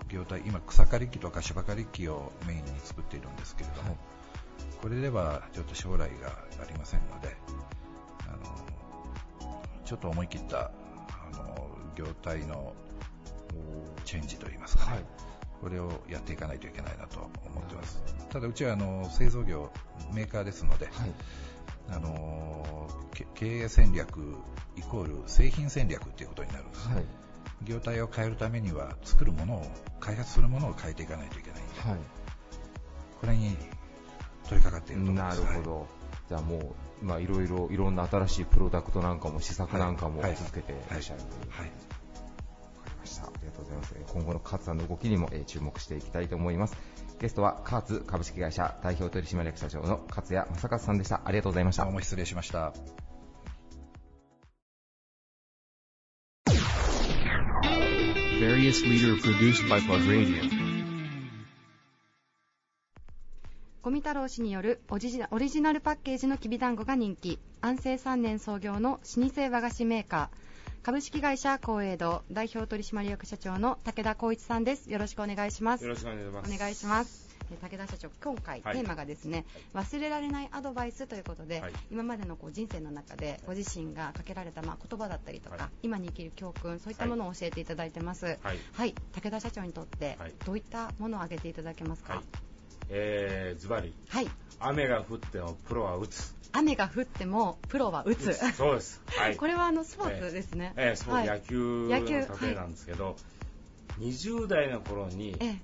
業態、今、草刈り機とか芝刈り機をメインに作っているんですけれども、はいこれではちょっと将来がありませんので、あのちょっと思い切ったあの業態のチェンジといいますかね、はいこれをやっていかないといけないなと思ってます。ただうちはあの製造業メーカーですので、はい。あのけ経営戦略イコール製品戦略っていうことになるんですね、はい。業態を変えるためには作るものを開発するものを変えていかないといけないんで、はい。これに取り掛かっていると思いまなするほど。じゃあもう、まあいろいろ、いろんな新しいプロダクトなんかも試作なんかもはい続けていらっしゃるという。はい、はいわかりました。ありがとうございます。えー今後のカーツさんの動きにも、えー注目していきたいと思います。ゲストはカーツ株式会社代表取締役社長の勝谷正和さんでした。ありがとうございましたどう。も失礼しました。Various leader produced by Plug Radio. 五味太郎氏によるオリジナオリジナルパッケージのきびだんごが人気。安政3年創業の老舗和菓子メーカー。株式会社光栄堂代表取締役社長の武田光一さんです。よろしくお願いします。よろしくお願いします。お願いします。えー武田社長今回テはいーマがですね、忘れられないアドバイスということで、はい今までのこう人生の中でご自身がかけられたまあ言葉だったりとか、はい今に生きる教訓そういったものを教えていただいてますはい。はい、武田社長にとってはいどういったものを挙げていただけますか？はい。えー、ズバリ、はい雨が降ってもプロは打つ。雨が降ってもプロは打つ。そうです。はい。これはあのスポーツですね。えー、そう、はい野球野球の例えなんですけど、20代の頃にえ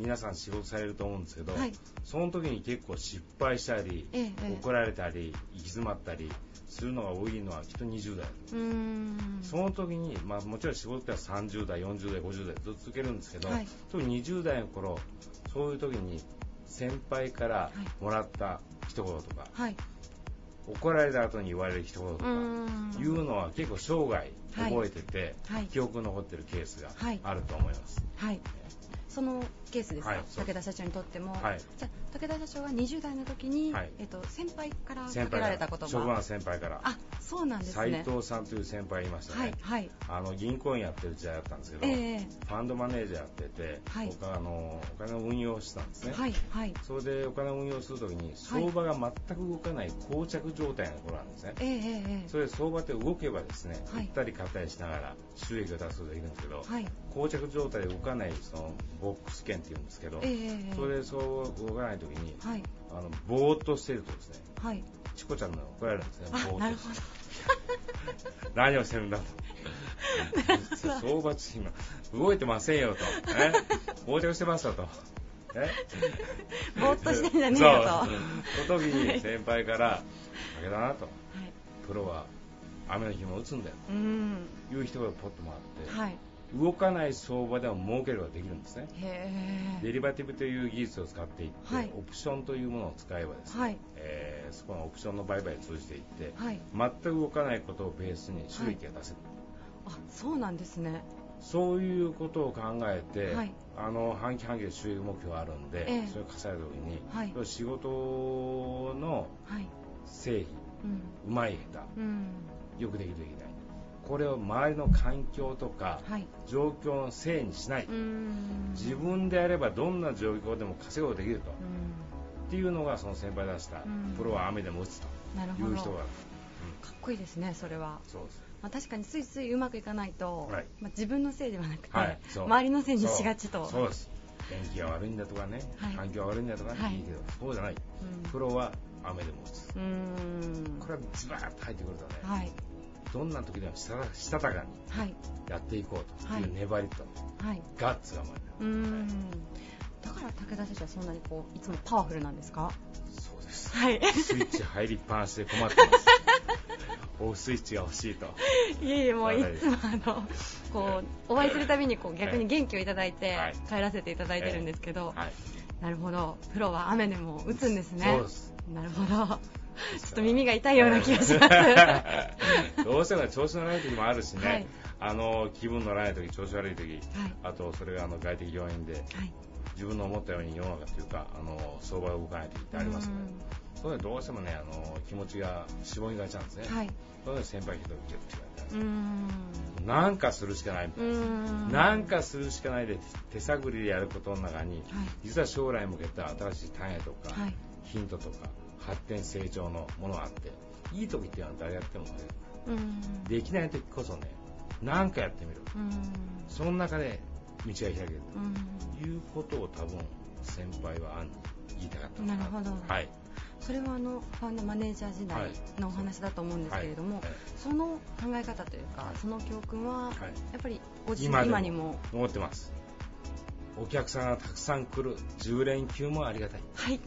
皆さん仕事されると思うんですけど、はいその時に結構失敗したり、えええ怒られたり、行き詰まったりするのが多いのはきっと20代。うーん。その時に、まあ、もちろん仕事ってのは30代、40代、50代ずっと続けるんですけど、はい特に20代の頃そういう時に先輩からもらった一言とか、はい。怒られた後に言われる一言とうか。いうのは結構生涯覚えてて、はい記憶に残ってるケースがはいあると思います。はい。そのケースですか、はい武田社長にとっても、はい。じゃあ武田社長は20代の時に、はい。えっと先輩からか先けられた言葉。職場の先輩から、あそうなんです斉ね藤さんという先輩がいましたね。はいはい。あの銀行員やってる時代だったんですけど、ええ。ファンドマネージャーやってて、はい。僕はあのお金を運用してたんですね。はいはい。それでお金を運用するときに相場が全く動かない膠着状態のところなんですね。えええええそれで相場って動けばですね、はい。売ったり買ったりしながら収益を出すことができるんですけど、えはい。膠着状態で動かないそのボックス券っていうんですけど、ええええそれでそう動かないときに、はい。あのぼーっとしてるとですね、はい。チコちゃんの怒られるんですね。あぼーっとなるほど。何をしてるんだと。相場って今動いてませんよと。ね、横着してますよと。ねぼーっとしてんじゃねえよと。はその時に先輩から、武田なと、いプロは雨の日も打つんだよという人がポッともらって、はい動かない相場でも儲けることができるんですね。デリバティブという技術を使っていって、はい。オプションというものを使えばですね、はい。えーそこのオプションの売買を通じていって、はい。全く動かないことをベースに収益が出せる、あそうなんですね。そういうことを考えて、はい。あの半期半期で収益目標があるんで、ええ。それを稼いだ時に、はい。仕事のはい。製品うん。うまい下うん。手よくできるできないこれを周りの環境とかはい。状況のせいにしない、自分であればどんな状況でも稼ぐことができると。うっていうのがその先輩出した、うん。プロは雨でも打つと。いう人が、かっこいいですねそれは。そうです。まあ、確かについついうまくいかないと、はい。まあ、自分のせいではなくて、はい。周りのせいにしがちと。そう。です。天気が悪いんだとかね、はい。環境が悪いんだとかね、はい。い、いけどそうじゃない。うん。プロは雨でも打つ。うーん。これはズバーッと入ってくるとね、はいどんな時でもしたしたたかにはい。やっていこうといはい。う粘りとはい。ガッツが生まれる、うーん。だから武田選手はそんなにこういつもパワフルなんですか？そうです。はい。スイッチ入りっぱなしで困ってます。オフスイッチが欲しいと。いえいえもういはいつもあのこうお会いするたびにこう逆に元気をいただいてはい帰らせていただいてるんですけど、はいなるほど。プロは雨でも打つんですね。なるほど ちょっと耳が痛いような気がします。どうしても調子の悪い時もあるしね、はい。あの気分のない時調子悪い時、はい。あとそれがあの外的要因ではい。自分の思ったように世の中というかあの相場が動かない時ってありますので、そどうしてもねあの気持ちが絞りがちなんですね、うんはい。それで先輩人と違ってなんかするしかないみたういな、なんかするしかないで手探りでやることの中にはい。実は将来に向けた新しい種とか、はい。ヒントとか発展成長のものがあっていい時っていうのは誰やってもねうーん。できない時こそね何かやってみる。うーん。その中で道が開ける。うということを多分先輩は暗に言いたかったな。るほど。はい。それはあのファンドマネージャー時代のお話だと思うんですけれども、はい。はいその考え方というかその教訓ははい。やっぱりご自身今にも。思ってます。お客さんがたくさん来る10連休もありがたい。はい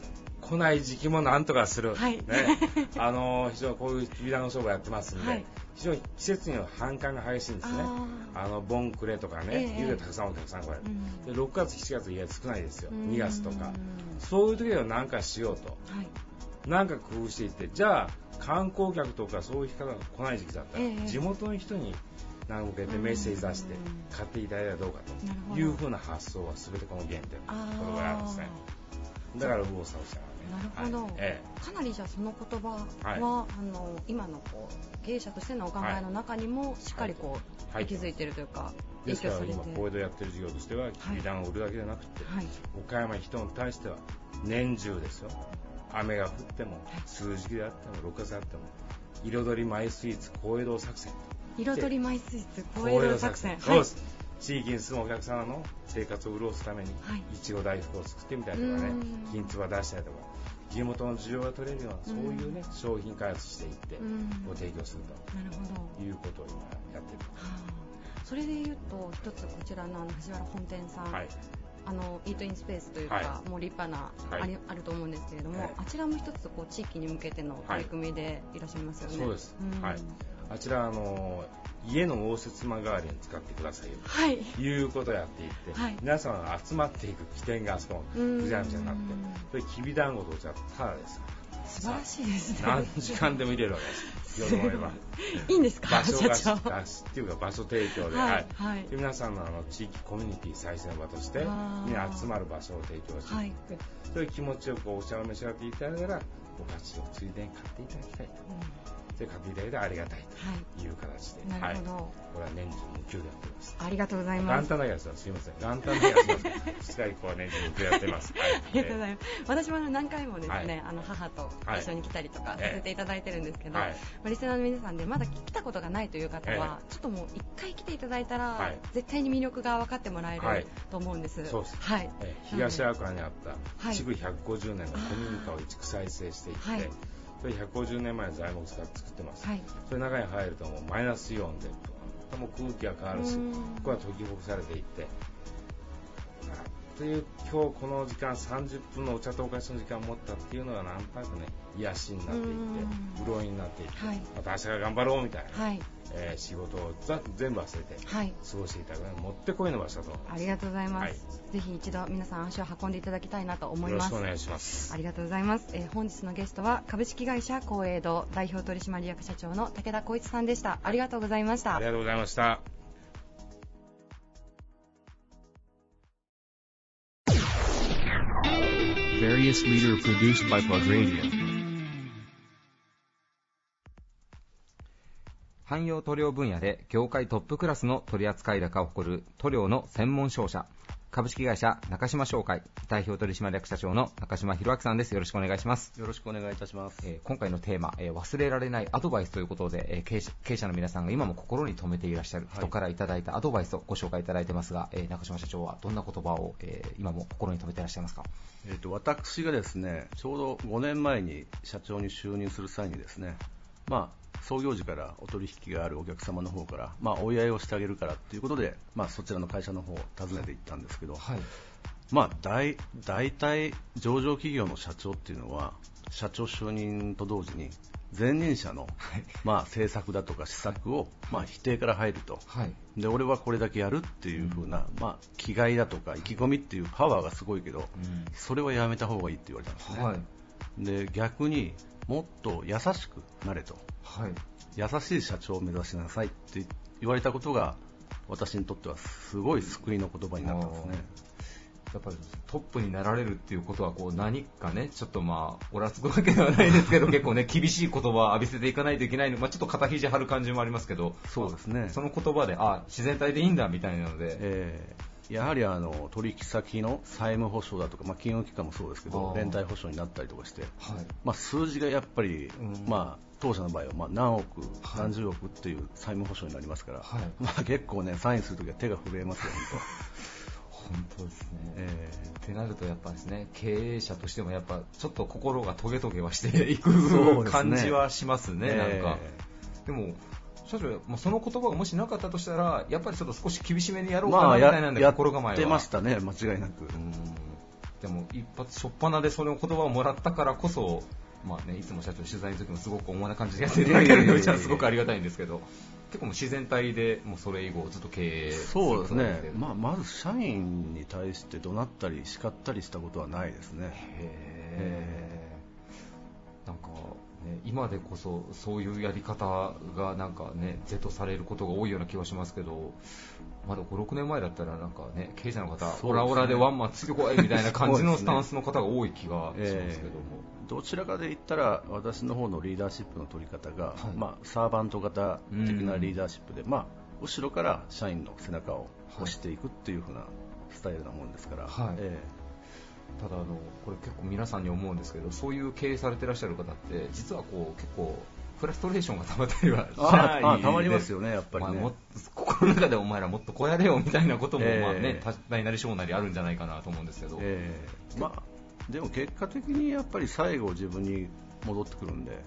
来ない時期もなんとかする、はい。ね、あの非常にこういうきびだんご商売やってますんで、はい。非常に季節には反感が激しいんですね。ああのボンクレとかね、ええ冬でたくさんお客さん来られる、うん。で6月7月意外と少ないですよ。うん。2月とか。そういう時は何かしようと。はい。何か工夫していってじゃあ観光客とかそういう人が来ない時期だったら、ええ地元の人に向けてメッセージ出してうん。買っていただいたらどうかと。いうふうな発想は全てこの原点あーこれがあるんですね。だから右往左往しながらねなるほど。はい。えかなりじゃあその言葉は、はい。あの今のこう経営者としてのお考えの中にもしっかりこう、はい。息づいてるというかえですから今、小江戸やってる事業としては、きびだんを売るだけでなくて、はい。岡山人に対しては年中ですよ、雨が降っても、数時期であっても、6月であっても、彩りマイスイーツ小江戸作戦。彩りマイスイーツ小江戸作戦。そうです。地域に住むお客様の生活を潤すために、はい。いちご大福を作ってみたりとかねうん、金つば出したりとか、地元の需要が取れるような、そういうね、商品開発していって、うん。ご提供すると。いうことを今やってる。はあ。それで言うと一つこちらのあの藤原本店さん、はい。あのイートインスペースというか、はもう立派な、はい。あると思うんですけれども、はい。あちらも一つこう地域に向けての取り組みでいらっしゃいますよね。そうです。ん。はい。あちら、あの、家の応接間代わりに使ってくださいよ。はい。ということをやっていって、はい皆さんが集まっていく起点があそこ、うん藤原みたいになって、それきびだんごとじゃただです。素晴らしいですね。何時間でも入れるわけです。よと思えば。いいんですか、場所社がっていうか場所提供で、はいはいはいで皆さんのあの地域コミュニティ再生の場としてあーみんな集まる場所を提供していって、そういう気持ちよくお茶を召し上がっていただいたらお菓子をついでに買っていただきたいとで買っていただいたらありがたいとい。う形で、なるほど。はい、これは年中無休でやってます。ありがとうございます。元旦だけはすいません。元旦だけはすいません。2日以降は年中無休やってます、はい、ありがとうございます。私もあの何回もですね、はい。あの母とはい。一緒に来たりとかさええ。せていただいてるんですけど、はい。まあリスナーの皆さんでまだ来たことがないという方は、えちょっともう一回来ていただいたら、はい。絶対に魅力が分かってもらえる、はい。と思うんです。そうですはい。えー東アクアにあったはい。築150年の古民家を移築再生していって、はいそれ150年前の材木を使って作ってます、はい。それ中に入るともうマイナスイオンでも空気が変わるしうん。ここは解きほぐされていってという今日この時間30分のお茶とお菓子の時間を持ったっていうのがなんとなくね癒しになっていってうん潤いになっていって、はいまた明日から頑張ろうみたいな、はい。えー仕事をざ全部忘れてはい。過ごしていただくもってこいの場所だと思いまありがとうございます。はいぜひ一度皆さん足を運んでいただきたいなと思すいます。よろしくお願いしますありがとうございます、えー本日のゲストは株式会社光栄堂代表取締役社長の武田光一さんでしたありがとうございましたありがとうございました。Various leader produced by Plug Radio. 汎用塗料分野で業界トップクラスの取扱高を誇る塗料の専門商社株式会社中島商会代表取締役社長の中島博明さんです。よろしくお願いします。よろしくお願いいたします、えー、今回のテーマ、えー、忘れられないアドバイスということで、えー、経営者経営者の皆さんが今も心に留めていらっしゃる人からいただいたアドバイスをご紹介いただいてますが、え中島社長はどんな言葉を、え今も心に留めていらっしゃいますか、えーと、私がですねちょうど5年前に社長に就任する際にですねまあ創業時からお取引があるお客様の方から、まあ、お祝いをしてあげるからということで、まあ、そちらの会社の方を訪ねていったんですけど、はい、まあ、大大体上場企業の社長っていうのは社長就任と同時に前任者の、まあ、政策だとか施策を、まあ、否定から入ると、はい、で俺はこれだけやるっていう風な、まあ、気概だとか意気込みっていうパワーがすごいけど、うん、それはやめた方がいいって言われたんですね、はい、で逆にもっと優しくなれと、はい、優しい社長を目指しなさい。って言われたことが私にとってはすごい救いの言葉になったんですね。やっぱりトップになられるっていうことはこう何かね、ちょっとまあ、おらつくわけではないですけど、結構ね、厳しい言葉を浴びせていかないといけないの、まあ、ちょっと肩肘張る感じもありますけど、そうですね。その言葉で、あ、自然体でいいんだみたいなので、えーやはりあの取引先の債務保証だとか、まあ、金融機関もそうですけど連帯保証になったりとかして、はい、まあ、数字がやっぱり、うん、まあ、当社の場合はまあ何億、はい、何十億っていう債務保証になりますから、はい、まあ、結構ねサインするときは手が震えますよ、本当。ですね、えー、ってなるとやっぱですね経営者としてもやっぱちょっと心がトゲトゲはしていく、ね、感じはしますね、なんか。でも社長、まあ、その言葉がもしなかったとしたら、やっぱりちょっと少し厳しめにやろうかなみたいなんで、心構えは。やってましたね、間違いなく。でも、一発初っ端でその言葉をもらったからこそ、まあね、いつも社長取材の時もすごく重な感じでやっていただけるすごくありがたいんですけど、結構も自然体でもうそれ以後ずっと経営そうですね、まあ、まず社員に対して怒鳴ったり叱ったりしたことはないですね。へなんかね、今でこそそういうやり方がなんかね是とされることが多いような気がしますけどまだ5、6年前だったらなんかね経営者の方、ね、オラオラでワンマンついてこいみたいな感じのスタンスの方が多い気がしますけども、えー、どちらかで言ったら私の方のリーダーシップの取り方が、はい、まあ、サーバント型的なリーダーシップで、まあ、後ろから社員の背中を押していくっていう風なスタイルなもんですから。はい。えーただあのこれ結構皆さんに思うんですけどそういう経営されてらっしゃる方って実はこう結構フラストレーションがたまったりはしないたまりますよねやっぱりね、まあ、心の中でお前らもっとこうやれよみたいなことも、えー、まあね大なり小なりあるんじゃないかなと思うんですけど、えー、まあ、でも結果的にやっぱり最後自分に戻ってくるんで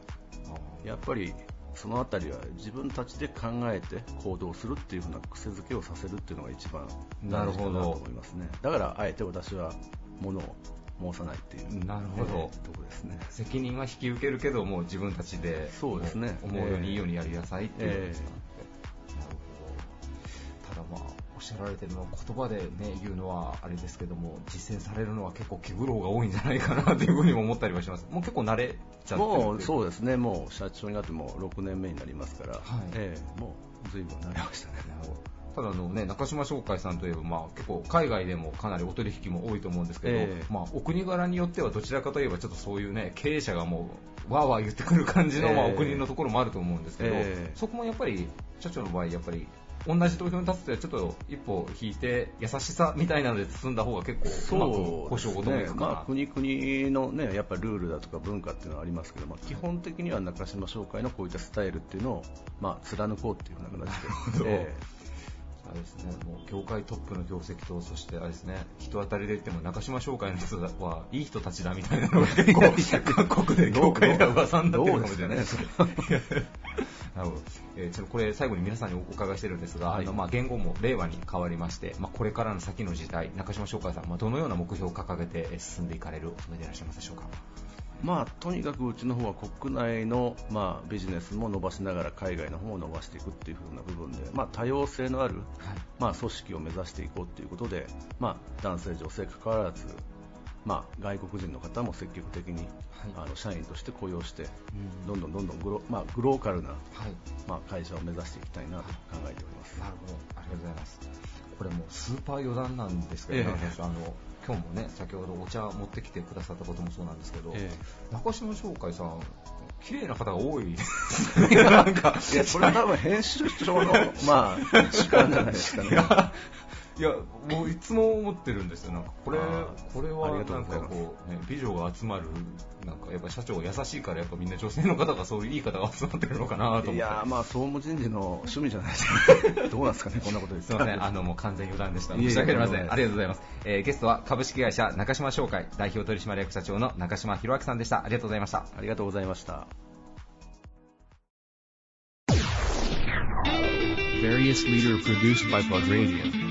やっぱりそのあたりは自分たちで考えて行動するっていう風な癖づけをさせるっていうのが一番大事かなと思いますね。だからあえて私はものを申さないっていうなるほど、とこですね。責任は引き受けるけども自分たちでそうですね。思うようにいいようにやりなさいっていうことですか、えー、なるほど。ただまあおっしゃられてるのは言葉で、ね、言うのはあれですけども実践されるのは結構気苦労が多いんじゃないかなというふうにも思ったりはします。もう結構慣れちゃってもうそうですね。もう社長になっても6年目になりますから、は いえー、もう随分慣れましたね。ただの、ね、中島商会さんといえば、まあ、結構海外でもかなりお取引も多いと思うんですけど、えー、まあ、お国柄によってはどちらかといえばちょっとそういう、ね、経営者がもうわーわー言ってくる感じの、えー、まあ、お国のところもあると思うんですけど、えー、そこもやっぱり社長の場合やっぱり同じ投票に立つとちょっと一歩引いて優しさみたいなので包んだ方が結構そう保証をね、まあ、国々の、ね、やっぱルールだとか文化っていうのはありますけど、まあ、基本的には中島商会のこういったスタイルっていうのを、まあ、貫こうっていうふうな形で。えーあれですね、もう業界トップの業績と、そしてあれですね、人当たりで言っても中島商会の人はいい人たちだみたいなのが結構、各国で業界では噂になってるかもしれないです。なるほど。えー、ちょっとこれ最後に皆さんにお伺いしてるんですが、はい、あのまあ言語も令和に変わりまして、まあこれからの先の時代、中島商会さん、まあどのような目標を掲げて進んでいかれるおつもりでいらっしゃいますでしょうか？まあ、とにかくうちの方は国内の、まあ、ビジネスも伸ばしながら海外の方も伸ばしていくっていう風な部分で、まあ、多様性のある、はい、まあ、組織を目指していこうということで、まあ、男性、女性関わらず、まあ、外国人の方も積極的に、はい、あの社員として雇用して、うん、どんどんどんどんグロ,、まあ、グローカルな、はい、まあ、会社を目指していきたいなと考えております。なるほど。ありがとうございます。これもスーパー余談なんですけど、ね、え。ー、あの今日もね先ほどお茶持ってきてくださったこともそうなんですけど、ええ、中島商会さん綺麗な方が多い。なんかいやそれは多分編集長の まあ主観じゃないですかねいやもういつも思ってるんですよなんかこれあこれはありがとなんございますこう、ね、美女が集まるなんかやっぱ社長優しいからやっぱみんな女性の方がそういういい方が集まってるのかなと思っていやーまあ総務人事の趣味じゃないですか どうなんですかねこんなことですすみません、あのもう完全余談でした。申し訳ありません。ありがとうございます。えーゲストは株式会社中島商会代表取締役社長の中島博明さんでした。ありがとうございました。ありがとうございました Various leader produced by Plug Radio.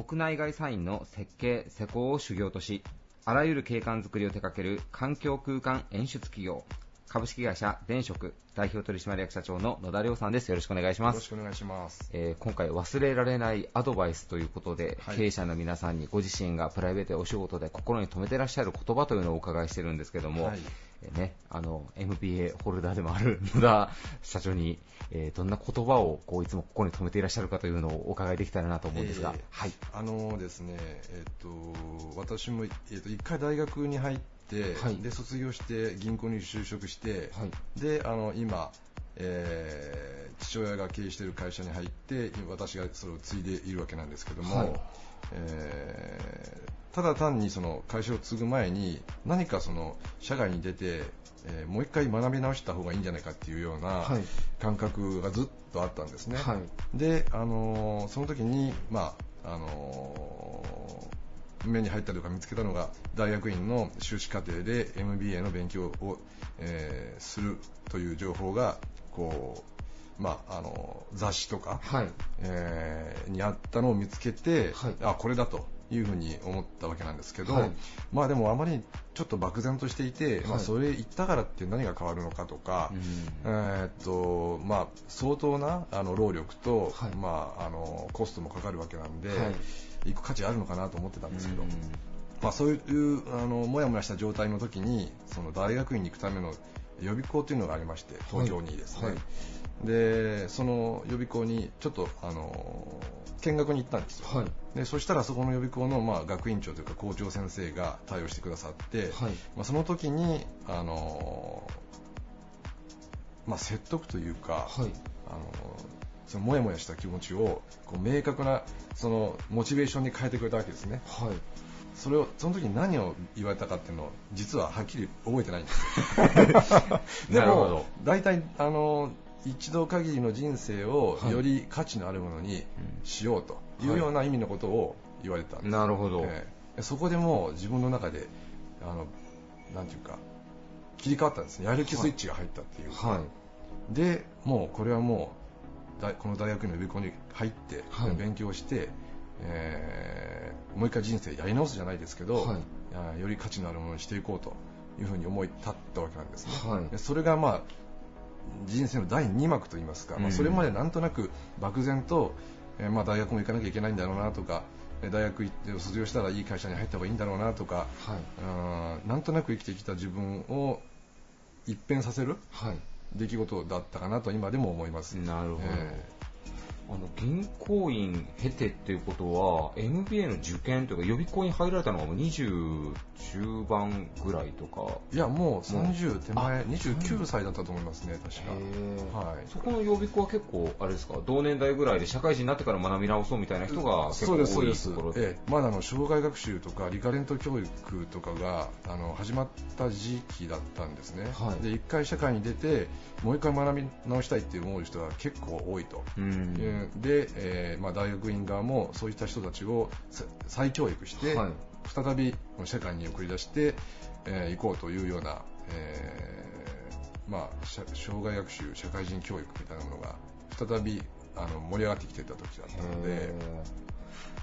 屋内外サインの設計・施工を修行とし、あらゆる景観づくりを手掛ける環境空間演出企業、株式会社電職代表取締役社長の野田亮さんです。よろしくお願いします。よろしくお願いします。えー今回忘れられないアドバイスということで、はい経営者の皆さんにご自身がプライベートやお仕事で心に留めてらっしゃる言葉というのをお伺いしてるんですけども、はいえーね、あの MBA ホルダーでもある野田社長に、えーどんな言葉をこういつも心に留めていらっしゃるかというのをお伺いできたらなと思うんですが、えーはい、あのですね、えっと私も、えっと一回大学に入って、はい。で卒業して銀行に就職して、はい。であの今、えー父親が経営している会社に入って私がそれを継いでいるわけなんですけども、はい。えーただ単にその会社を継ぐ前に何かその社外に出て、えーもう一回学び直した方がいいんじゃないかっていうようなはい。感覚がずっとあったんですね。はい。で、あのーその時に、まああのー目に入ったというか見つけたのが大学院の修士課程で MBA の勉強を、えーするという情報がこう、まああのー雑誌とか、はい。えーにあったのを見つけて、はい。あこれだというふうに思ったわけなんですけど、はい。まあでもあまりちょっと漠然としていて、まあ、はいそれ言ったからって何が変わるのかとか、えーっとまあ、相当なあの労力と、はい。まあ、あのコストもかかるわけなんで、はい。行く価値あるのかなと思ってたんですけど、うんまあ、そういうあのもやもやした状態の時にその大学院に行くための予備校というのがありまして東京にですね、はいでその予備校にちょっとあの見学に行ったんですよ、はい。でそしたらそこの予備校の、まあ、学院長というか校長先生が対応してくださって、はい。まあ、その時にあの、まあ、説得というか、はい。あのそのもやもやした気持ちをこう明確なそのモチベーションに変えてくれたわけですね。はい。それをその時に何を言われたかっていうのを実ははっきり覚えてないんですよ。でなるほど。も大体あの一度限りの人生をはいより価値のあるものにしようというような意味のことを言われたんです、なるほど。ええ。そこでもう自分の中であのなんていうか切り替わったんですね。やる気スイッチが入ったっていう。か、はい。でもうこれはもうだこの大学の予備校に入って、はい。勉強して、えーもう一回人生やり直すじゃないですけど、はい。あより価値のあるものにしていこうというふうに思い立ったわけなんですね、はい。でそれがまあ人生の第2幕といいますか、まあ、うんそれまでなんとなく漠然と、えーまあ、大学も行かなきゃいけないんだろうなとかえー大学行って卒業したらいい会社に入った方がいいんだろうなとか、はい。うんなんとなく生きてきた自分を一変させるはい。出来事だったかなと今でも思います。なるほど、えあの銀行員経てっていうことは MBA の受験というか予備校に入られたのがもう20中盤ぐらいとか。いやもう30手前あ29歳だったと思いますね確か。はい。そこの予備校は結構あれですか？同年代ぐらいで社会人になってから学び直そうみたいな人が結構多いですところ、ええまだあの障害学習とかリカレント教育とかがあの始まった時期だったんですね、はい。で一回社会に出てもう一回学び直したいって思う人が結構多いと、うんえーで、えーまあ、大学院側もそういった人たちをさ再教育して、はい。再び社会に送り出して、えー行こうというような、えーまあ、社障害学習社会人教育みたいなものが再びあの盛り上がってきてた時だったので。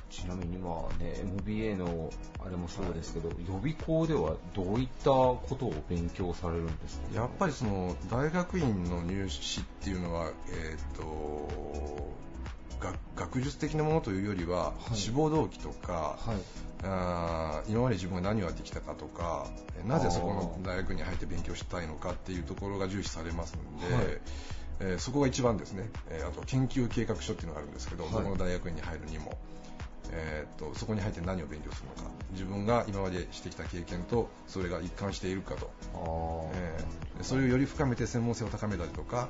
ちなみにまあね MBA のあれもそうですけど、予備校ではどういったことを勉強されるんですか？やっぱりその大学院の入試っていうのは、えー、と学学術的なものというよりは、い。志望動機とか、はい。あー今まで自分が何をやってきたかとかえなぜそこの大学に入って勉強したいのかっていうところが重視されますので、はい。えーそこが一番ですね、えーあと研究計画書っていうのがあるんですけど、はい。どこの大学院に入るにも、えー、とそこに入って何を勉強するのか。自分が今までしてきた経験とそれが一貫しているかと、えー、それをより深めて専門性を高めたりとか、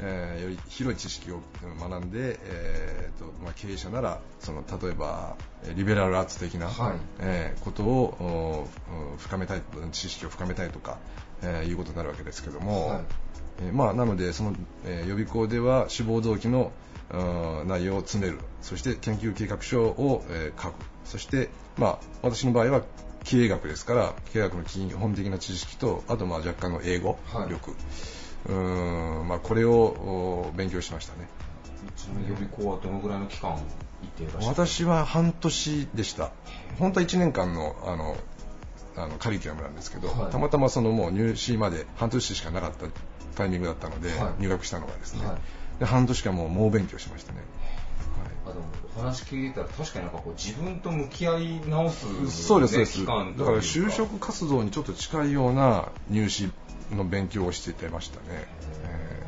えー、より広い知識を学んで、えーとまあ、経営者ならその例えばリベラルアーツ的な、はい、えー、ことを深めたい知識を深めたいとか、えー、いうことになるわけですけども、はい、えー、まあ、なのでその、えー、予備校では志望動機の内容を詰める。そして研究計画書を、えー、書く。そして、まあ、私の場合は経営学ですから経営学の基本的な知識とあとまあ若干の英語力、はい、うんまあ、これを勉強しましたね。ちなみに予備校はどのぐらいの期間行っていらっしゃ私は半年でした。本当は1年間のあのあのカリキュラムなんですけど、はい、たまたまそのもう入試まで半年しかなかったタイミングだったので、はい、入学したのがですね、はい、で半年間もう猛勉強しましたね。あでもお話聞いたら確かになんかこう自分と向き合い直す、ね、そうですそうです。だから就職活動にちょっと近いような入試の勉強をしててましたね、え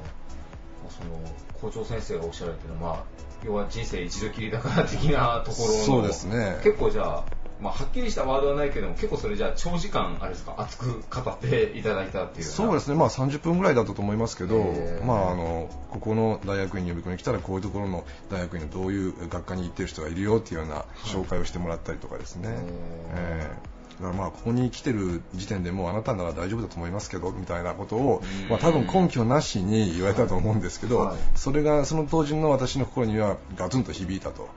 ー、その校長先生がおっしゃられてるのは、まあ、要は人生一度きりだから的なところの。そうですね。結構じゃあまあ、はっきりしたワードはないけども結構それじゃあ長時間あれですか熱く語っていただいたっていうそうですね。まあ30分ぐらいだったと思いますけど、まあ、あのここの大学院に呼び込みに来たらこういうところの大学院のどういう学科に行ってる人がいるよっていうような紹介をしてもらったりとかですね、えー、だからまあここに来てる時点でもうあなたなら大丈夫だと思いますけどみたいなことを、まあ、多分根拠なしに言われたと思うんですけど、はい、それがその当時の私の心にはガツンと響いたと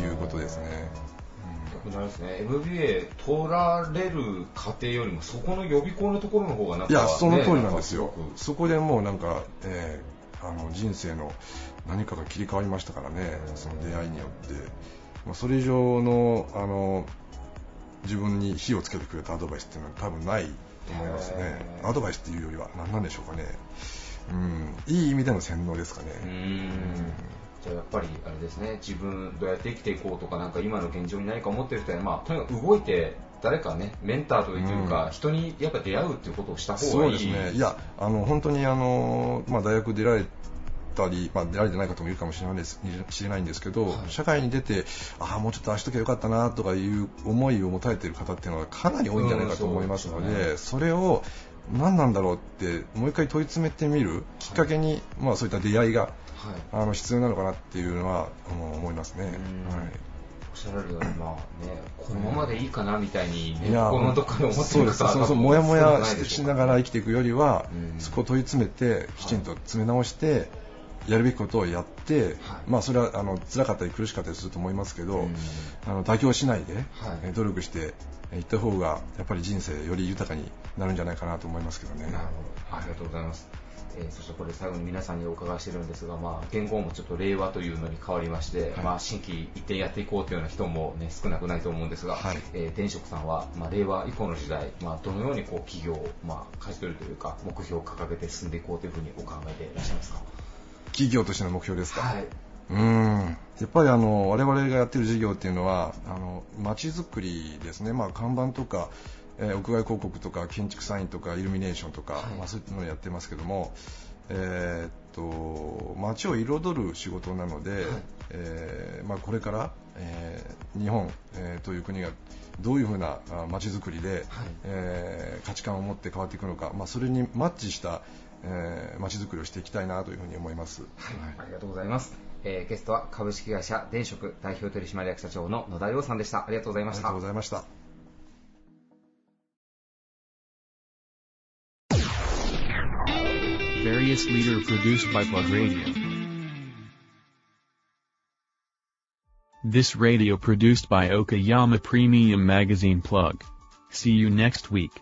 いうことですね。くなりますね。MBA 取られる過程よりもそこの予備校のところの方がなんか、ね、いやその通りなんですよ。そこでもうなんか、えー、あの人生の何かが切り替わりましたからね。その出会いによって、まあ、それ以上のあの自分に火をつけてくれたアドバイスっていうのは多分ないと思いますね。アドバイスっていうよりは何なんでしょうかね。うん。いい意味での洗脳ですかね。うんじゃあやっぱりあれですね自分どうやって生きていこうとかなんか今の現状に何か思ってる人は、まあ、とにかく動いて誰かねメンターというか、うん、人にやっぱ出会うっていうことをした方がいい。そうですね。いやあの本当にあの、まあ、大学出られたり、まあ、出られてない方もいるかもしれないです知れないんですけど、はい、社会に出てああもうちょっとああしときゃよかったなとかいう思いを持たれている方っていうのはかなり多いんじゃないかと思いますので、うんそでね、それを何なんだろうってもう一回問い詰めてみるきっかけに、はい、まあ、そういった出会いがはい、あの必要なのかなっていうのは思いますね。はい。おっしゃられるように、まあね、このままでいいかなみたいに、ね、このどっかで思ってる方そうそうもやもやしながら生きていくよりは、そこを問い詰めて、きちんと詰め直して、やるべきことをやって、はい、まあそれはあの辛かったり苦しかったりすると思いますけど、あの妥協しないで、はい、努力していった方がやっぱり人生より豊かになるんじゃないかなと思いますけど。ね。なるほど。ありがとうございます。えー、そしてこれ最後に皆さんにお伺いしてるんですが、まあ、言語もちょっと令和というのに変わりまして、はい、まあ、新規一点やっていこうというような人も、ね、少なくないと思うんですが、はい、えー、転職さんは、まあ、令和以降の時代、まあ、どのようにこう企業を、まあ、勝ち取るというか目標を掲げて進んでいこうというふうにお考えでいらっしゃいますか？企業としての目標ですか、はい。うん。やっぱりあの我々がやってる事業っていうのはあの街づくりですね、まあ、看板とかえー、屋外広告とか建築サインとかイルミネーションとか、はい、まあ、そういうのをやってますけども、えー、っと街を彩る仕事なので、はい、えー、まあ、これから、えー、日本、えー、という国がどういうふうな街づくりで、はい、えー、価値観を持って変わっていくのか、まあ、それにマッチした、えー、街づくりをしていきたいなというふうに思います、はい、ありがとうございます、えー、ゲストは株式会社電職代表取締役社長の野田洋さんでした。ありがとうございました。ありがとうございました Various Leader produced by Plug Radio. This radio produced by Okayama Premium Magazine Plug. See you next week.